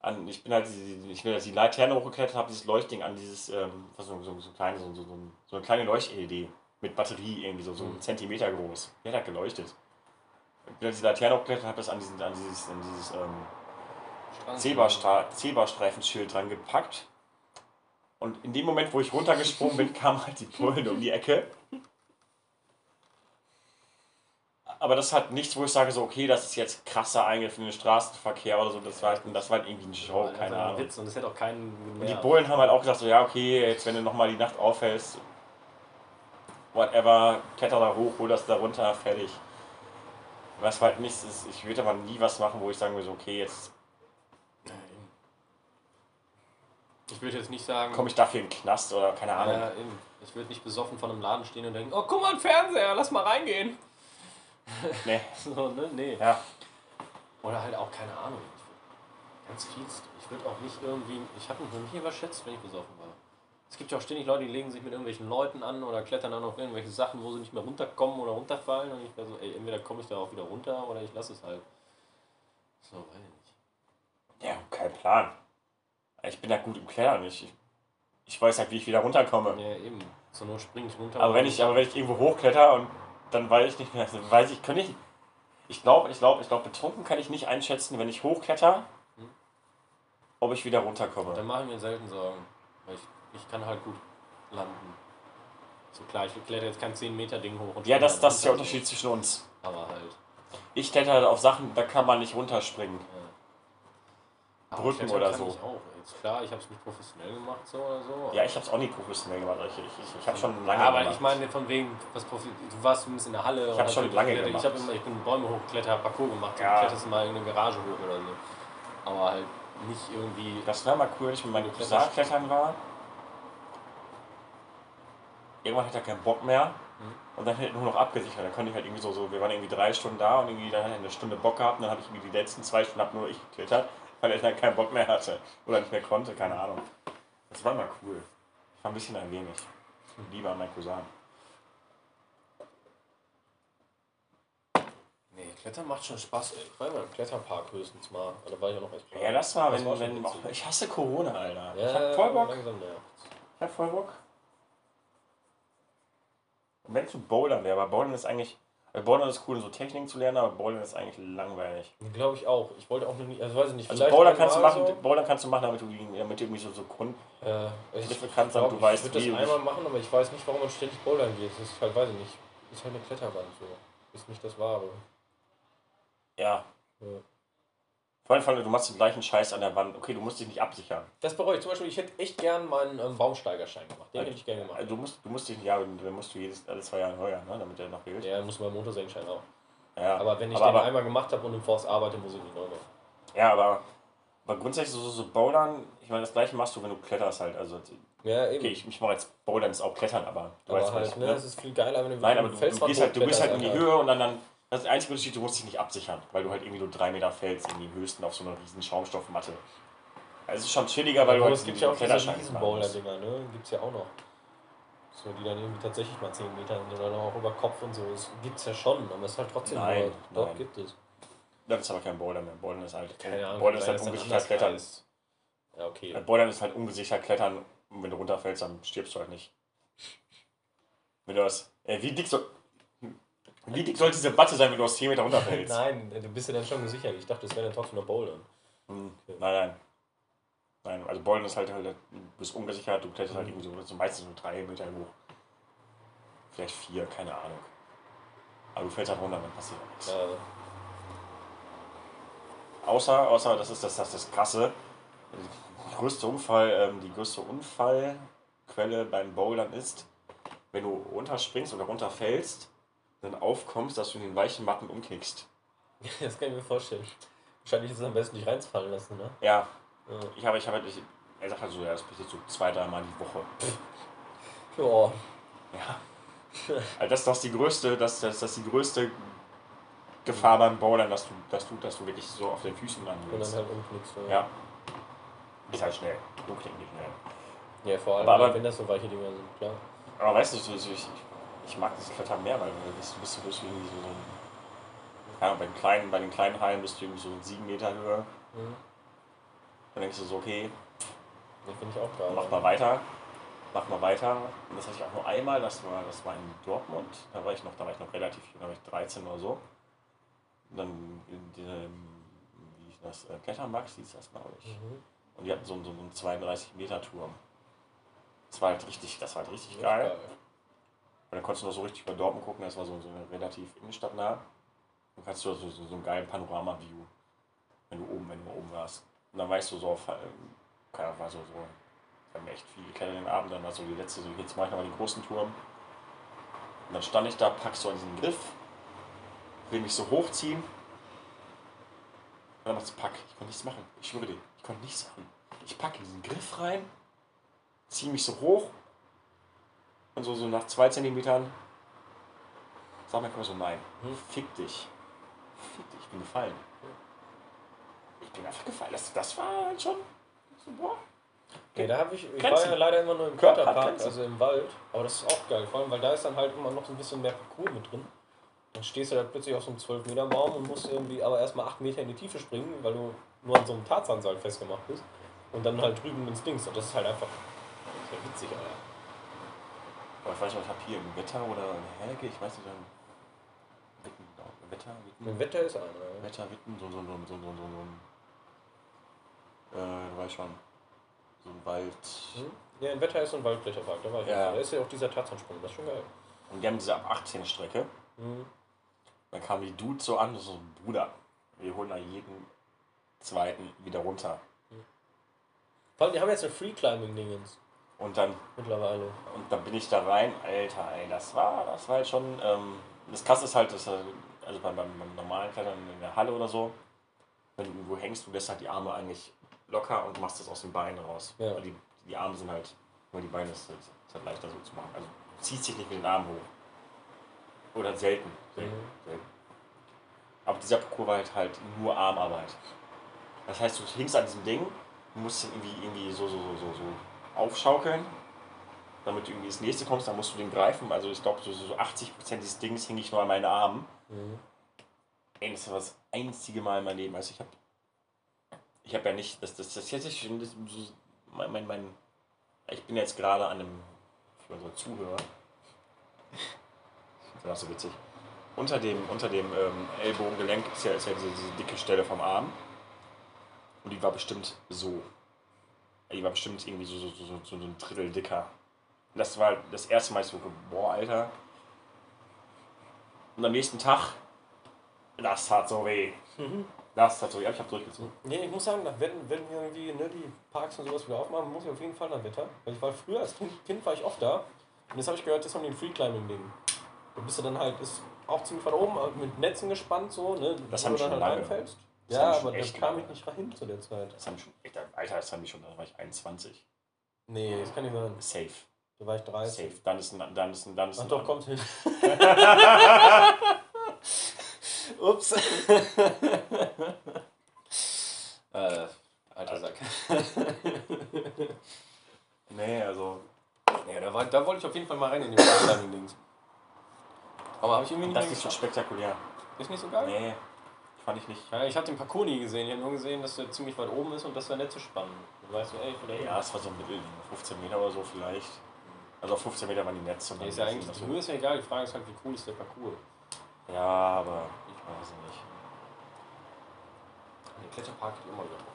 an. Ich bin halt diese, ich bin halt die Laterne hochgeklettert, habe dieses Leuchtding an dieses, ähm, was so, so, so, kleine, so, so, so, eine kleine Leucht-LED mit Batterie irgendwie so, so einen Mhm. Zentimeter groß. Die hat geleuchtet. Ich bin halt die Laterne hochgeklettert und habe das an, diesen, an dieses, an dieses ähm, Zebrastra Zebrastreifenschild dran gepackt. Und in dem Moment, wo ich runtergesprungen bin, <laughs> kam halt die Bullen um die Ecke. Aber das hat nichts, wo ich sage, so, okay, das ist jetzt krasser Eingriff in den Straßenverkehr oder so. Das war, halt- das war halt irgendwie eine Show, keine nur ein Ahnung. Witz und das hätte auch keinen Und die. Bullen haben halt auch gesagt, so, ja, okay, jetzt wenn du nochmal die Nacht aufhältst, whatever, kletter da hoch, hol das da runter, fertig. Was halt nichts ist, ich würde aber nie was machen, wo ich sagen würde, okay, jetzt Ich würde jetzt nicht sagen, komme ich dafür in den Knast oder keine Ahnung. Ja, eben. Ich würde nicht besoffen vor einem Laden stehen und denken, oh, guck mal, ein Fernseher, lass mal reingehen. <laughs> Nee. <laughs> So, ne? Nee. Ja. Oder halt auch, keine Ahnung. Ganz fies. Ich würde auch nicht irgendwie, ich habe mich noch nie überschätzt, wenn ich besoffen war. Es gibt ja auch ständig Leute, die legen sich mit irgendwelchen Leuten an oder klettern dann auf irgendwelche Sachen, wo sie nicht mehr runterkommen oder runterfallen. Und ich wäre so, ey, entweder komme ich da auch wieder runter oder ich lasse es halt. So, weiß ich nicht. Ja, kein Plan. Ich bin da gut im Klettern. Ich, ich weiß halt, wie ich wieder runterkomme. Ja, eben. Zur Not springe ich runter. Aber wenn ich, aber wenn ich irgendwo hochkletter und dann weiß ich nicht mehr, dann weiß ich, kann ich. Ich glaube, ich glaube, ich glaube, betrunken kann ich nicht einschätzen, wenn ich hochkletter, ob ich wieder runterkomme. Dann mache ich mir selten Sorgen. Weil ich, ich kann halt gut landen. So klar, ich kletter jetzt kein 10 Meter Ding hoch und Ja, das, das ist der Unterschied zwischen uns. Aber halt. Ich kletter halt auf Sachen, da kann man nicht runterspringen. Aber Brücken oder so. Ich auch. Jetzt klar, ich habe es nicht professionell gemacht so oder so. Ja, ich habe es auch nie professionell gemacht. Ich, ich, ich, ich habe schon lange Ja, aber gemacht. ich meine von wegen, was profi du warst zumindest in der Halle. Ich hab oder schon lange geklettert. gemacht. Ich, hab immer, ich bin Bäume hochgeklettert, Parcours gemacht. Ja. Du kletterst mal in eine Garage hoch oder so. Aber halt nicht irgendwie. Das war mal cool, wenn ich mit meinem Cousin klettern war. Irgendwann hat er keinen Bock mehr. Mhm. Und dann halt nur noch abgesichert. Dann konnte ich halt irgendwie so, so, wir waren irgendwie drei Stunden da und irgendwie dann hat er eine Stunde Bock gehabt und dann habe ich irgendwie die letzten zwei Stunden hab nur ich geklettert, weil er dann keinen Bock mehr hatte. Oder nicht mehr konnte, keine Ahnung. Das war mal cool. Ich war ein bisschen ein wenig. Lieber an meinen Cousin. Nee, Klettern macht schon Spaß. ey. Ich war immer im Kletterpark höchstens mal. Da war ich ja noch als Ja, das war, wenn, schon wenn, witzig. ich hasse Corona, Alter. Ja, ich hab voll Bock. Langsam. Ich hab voll Bock. Wenn zu Bouldern wäre, aber Bouldern ist eigentlich. Weil Bouldern ist cool, so Techniken zu lernen, aber Bouldern ist eigentlich langweilig. Glaube ich auch. Ich wollte auch noch nie, also weiß ich nicht, Also Bouldern kannst, du machen, Bouldern kannst du machen, damit du, damit du irgendwie so, so Grund. So, äh, ich Griffe kannst, glaub, du weißt, ich würde das einmal machen, aber ich weiß nicht, warum man ständig bouldern geht. Das ist halt, weiß ich nicht. Ist halt eine Kletterwand so. Ist nicht das Wahre. Ja. Ja. Vor allem, du machst den gleichen Scheiß an der Wand. Okay, du musst dich nicht absichern. Das bereue ich. Zum Beispiel, ich hätte echt gern meinen ähm, Baumsteigerschein gemacht. Den Also, hätte ich gerne gemacht. Du musst, du musst dich, ja, dann musst du jedes, alle zwei Jahre neu, ne, damit der noch gilt. Ja, muss mein Motorsägenschein auch. Ja. Aber wenn ich aber, den aber, einmal gemacht habe und im Forst arbeite, muss ich nicht neu machen. Ja, aber, aber grundsätzlich so, so, Bouldern, ich meine, das gleiche machst du, wenn du kletterst halt. Also, Ja, eben. okay, ich, ich mache jetzt Bouldern ist auch Klettern, aber du aber weißt halt, nicht. ne, es ist viel geiler, wenn du Nein, aber mit du, du, gehst halt, du bist halt in die Höhe und dann, dann das ist der einzige Unterschied, du musst dich nicht absichern, weil du halt irgendwie nur drei Meter fällst, irgendwie im höchsten auf so einer riesen Schaumstoffmatte. Also es ist schon chilliger, weil Aber du halt es gibt ja auch diese Kletterschein riesen machen musst. Bowler-Dinger, ne? Gibt's ja auch noch. So, die dann irgendwie tatsächlich mal 10 Meter sind oder auch über Kopf und so. Das gibt's ja schon, aber es ist halt trotzdem Nein, nein. gibt es. Das ist aber kein Bouldern mehr. Bouldern ist halt, Keine Ahnung. Bouldern ist halt ungesichert Klettern. heißt. Ja, okay. Bouldern ist halt ungesichert Klettern und wenn du runterfällst, dann stirbst du halt nicht. Wenn du das, äh, wie dick soll, wie dick soll diese Batte sein, wenn du aus 10 Meter runterfällst? <laughs> Nein, du bist ja dann schon gesichert. Ich dachte, das wäre dann trotzdem nur Bouldern. Hm, Nein, nein. Nein, also Bouldern ist halt, halt du bist ungesichert, du kletterst halt irgendwie so, so meistens so drei Meter hoch. Vielleicht vier, keine Ahnung. Aber du fällst halt runter, dann passiert nichts. Ja, Außer, außer, das ist das, das, das Krasse, die größte Unfall, ähm, die größte Unfallquelle beim Bouldern ist, wenn du runterspringst oder runterfällst, dann aufkommst, dass du in den weichen Matten umknickst. <laughs> das kann ich mir vorstellen. Wahrscheinlich ist es am besten nicht reinfallen lassen, ne? Ja, Ja. ich habe, ich habe, ich, er sagt halt so, ja, das passiert so zwei, dreimal die Woche. <laughs> Ja. Ja. Also das, das ist die größte, das, das, das die größte Gefahr beim Bouldern, dass du, dass du, dass du wirklich so auf den Füßen landen Und dann halt umknickst. Ja. Ist halt schnell. Du nicht schnell. Ja, vor allem, Aber- aber- wenn das so weiche Dinger sind, klar. Aber weißt du, so, so, ich, ich mag das Klettern mehr, weil du bist, bist, du bist irgendwie so, so ja, bei den kleinen, bei den kleinen Hallen bist du irgendwie so sieben Meter Höhe. Mhm. Dann denkst du so, okay, Das finde ich auch geil. mach mal weiter, mach mal weiter. Und das hatte ich auch nur einmal, das war, das war in Dortmund. Da war ich noch, da war ich noch relativ jung, da war ich 13 oder so. Und dann in diesem, wie hieß das, äh, Klettermax hieß das, glaube ich. Mhm. Und die hatten so, einen- so einen 32 Meter Turm. Das war halt richtig, das war halt richtig ist geil. Und dann konntest du noch so richtig über Dortmund gucken, das war so, so relativ innenstadtnah. Dann kannst du so, so, so einen geilen Panorama-View, wenn du oben, wenn du oben warst. Und dann weißt du so, auf, ähm, keine Ahnung, war so, so, wir echt viel geklettert den Abend, dann war so die letzte, so jetzt mach ich nochmal den großen Turm. Und dann stand ich da, packst so an diesen Griff, will mich so hochziehen. Und dann macht's Pack. Ich konnte nichts machen. Ich schwöre dir, ich konnte nichts machen. Ich packe in diesen Griff rein, ziehe mich so hoch und so, so nach zwei Zentimetern sag mir einfach so, nein, Hm. fick dich. Fick dich, ich bin gefallen. Ich bin einfach gefallen. Das, das war halt schon so, boah. Okay, da habe ich, ich war Grenzen. ja leider immer nur im Körper Grenzen. also im Wald, aber das ist auch geil, vor allem, weil da ist dann halt immer noch so ein bisschen mehr Parcours mit drin. Dann stehst du da plötzlich auf so einem 12 Meter Baum und musst irgendwie aber erstmal 8 Meter in die Tiefe springen, weil du nur an so einem Tarzanseil festgemacht bist und dann halt drüben ins Dings und das ist halt einfach sehr witzig, Alter. Aber ich weiß nicht, ich habe hier im Wetter oder in Helge, ich weiß nicht, dann Witten, Wetter, Witten, Wetter ist einer. Ja. Wetter, Witten, so, so, so, so, so, so, so ein, äh, du weißt schon, so ein Wald. Hm? Ja, im Wetter ist so ein Waldkletterpark, da war ich. Ja. Da ist ja auch dieser Tarzansprung, das ist schon geil. Und die haben diese ab 18 Strecke. Mhm. Dann kamen die Dudes so an, so, Bruder, wir holen da jeden zweiten wieder runter. Vor allem, die haben jetzt eine Free-Climbing-Dingens Und dann, mittlerweile. und dann bin ich da rein, Alter, ey, das war, das war halt schon, ähm, das krasse ist halt, dass, äh, also beim, beim, beim normalen Klettern in der Halle oder so, wenn du irgendwo hängst, du lässt halt die Arme eigentlich locker und machst das aus den Beinen raus. Ja. Weil die, die Arme sind halt, weil die Beine ist halt, ist halt leichter so zu machen. Also du ziehst dich nicht mit den Armen hoch. Oder selten. Selten. Mhm. selten. Aber dieser Parcours war halt, halt nur Armarbeit. Das heißt, du hingst an diesem Ding, musst irgendwie, irgendwie so, so, so, so, so aufschaukeln, damit du irgendwie ins nächste kommst, dann musst du den greifen. Also ich glaube, so, so 80% dieses Dings hing ich nur an meinen Armen. Mhm. Ey, das war das einzige Mal in meinem Leben. Also ich habe ich habe ja nicht, das, das, das jetzt ist schon, das, so, mein, mein, mein, ich bin jetzt gerade an einem, für unsere Zuhörer, das ist so witzig, unter dem, unter dem ähm, Ellbogengelenk ist ja, ist ja diese, diese dicke Stelle vom Arm und die war bestimmt so. Die war bestimmt irgendwie so, so, so, so, so ein Drittel dicker. Und das war das erste Mal, ich so, boah, Alter. Und am nächsten Tag, das tat so weh. Das tat so weh. Aber ich hab durchgezogen. Nee, ich muss sagen, wenn, wenn wir irgendwie ne, die Parks und sowas wieder aufmachen, muss ich auf jeden Fall nach Wetter. Weil ich war früher als Kind, war ich oft da. Und jetzt habe ich gehört, das haben die ein Free-Climbing-Ding. Da bist du dann halt, ist auch ziemlich weit oben, mit Netzen gespannt, so, ne? Das haben du wir dann schon halt lange. reinfällst. Das Ja, aber schon da kam ich nicht hin zu der Zeit. Das haben schon, echt, Alter, das haben die schon, da war ich 21. Nee, das kann nicht sein. Safe. Da war ich 30. Safe. Dann ist ein, dann ist ein, dann ist Ach ein doch, kommt hin. <laughs> Ups. <laughs> äh, alter Sack. <laughs> Nee, also. Ja, da, war, da wollte ich auf jeden Fall mal rein in den Free-Climbing-Dings. Aber habe ich irgendwie nicht Das ist geschafft. spektakulär. Ist nicht so geil? Nee, fand ich nicht. Ja, ich habe den Parcours nie gesehen. Ich habe nur gesehen, dass der ziemlich weit oben ist und das wäre nett zu spannen. Du weißt so, ey, oder Ja, es war so ein Mittel, 15 Meter oder so vielleicht. Also auf 15 Meter waren die Netze. und Nee, ist ja eigentlich, die so- Höhe ist ja egal, die Frage ist halt, wie cool ist der Parcours. Ja, aber ich weiß es nicht. Der Kletterpark hat immer wieder drauf.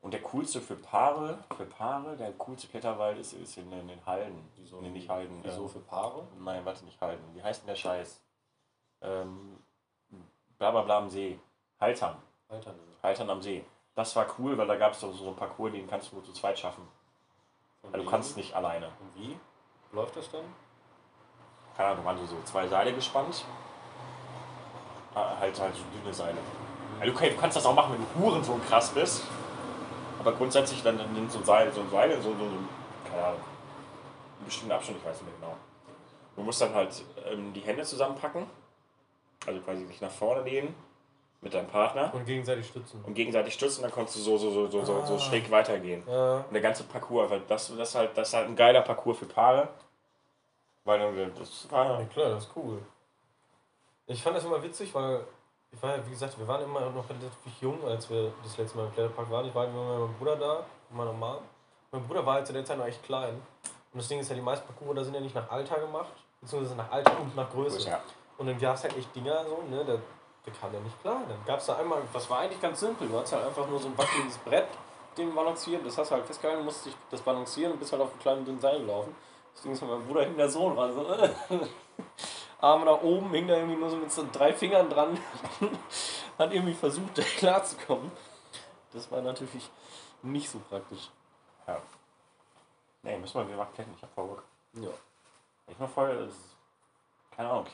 Und der coolste für Paare, für Paare, der coolste Kletterwald ist, ist in, den Halden. Wieso? Nee, nicht Halden. Wieso ähm, für Paare? Nein, warte, nicht Halden. Wie heißt denn der Scheiß? Ähm, bla bla bla am See. Haltern. Alter, ne. Haltern am See. Das war cool, weil da gab es so so einen Parcours, den kannst du nur zu zweit schaffen. Und Weil du kannst nicht alleine. Und wie? Läuft das dann? Keine Ahnung, waren so, so zwei Seile gespannt. Ah, Halt, halt so dünne Seile. Also, okay, du kannst das auch machen, wenn du Huren so krass bist. Aber grundsätzlich dann dann nimm so ein Seil, so ein Seil, so, so, so keine Ahnung, einen bestimmten Abstand, ich weiß nicht mehr genau. Du musst dann halt ähm, die Hände zusammenpacken, also quasi dich nach vorne lehnen mit deinem Partner Und gegenseitig stützen. und gegenseitig stützen, dann kannst du so, so, so, so, so, so Ah. schräg weitergehen. Ja. Und der ganze Parcours, weil das, das, ist halt, das ist halt ein geiler Parcours für Paare. Weil dann, das war Ja, klar, das ist cool. Ich fand das immer witzig, weil ich war ja, wie gesagt, wir waren immer noch relativ jung, als wir das letzte Mal im Kletterpark waren. Ich war immer mit meinem Bruder da, mit meiner Mom. Mein Bruder war halt zu der Zeit noch echt klein. Und das Ding ist ja, die meisten Parcours da sind ja nicht nach Alter gemacht, beziehungsweise nach Alter und nach Größe. ja. Und dann gab es halt echt Dinger so, ne, da, da kam der nicht klar. Dann gab es da einmal, das war eigentlich ganz simpel, du hast halt einfach nur so ein wackeliges Brett, dem balancieren, das hast du halt festgehalten, musst dich das balancieren und bist halt auf einem kleinen dünnen Seil gelaufen. Das Ding ist meinem Bruder hing der Sohn so, <laughs> Arme nach oben, hing da irgendwie nur so mit so drei Fingern dran, <laughs> hat irgendwie versucht, <laughs> da klarzukommen. Das war natürlich nicht so praktisch. ja. Nee, müssen wir, wir machen Klettern, ich hab voll Bock. Ja. Ich mach voll, das ist, keine Ahnung.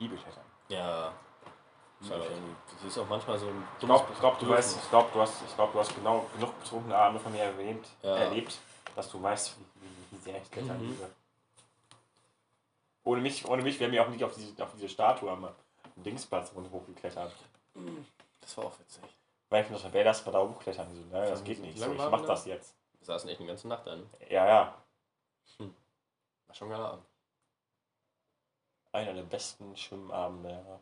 Ich liebe. Ja. Ist halt irgendwie- Das ist auch manchmal so ein Ich glaube, ich glaub, du weißt, ich glaube, du hast, ich glaub, du hast genau genug betrunkene Abende von mir erlebt, Ja. erlebt, dass du weißt, wie, sehr ich Klettern Mhm. liebe. Ohne mich, ohne mich wären wir auch nicht auf diese, auf diese Statue am, Dingsplatz hochgeklettert. Das war auch witzig. Weil ich mir dachte, wer das mal da hochklettern? Ich So, ne, das Wie geht nicht. So, ich mach das jetzt. Wir saßen echt die ganze Nacht an. Ja, ja. War schon geiler Abend. Einer der besten Schwimmabende.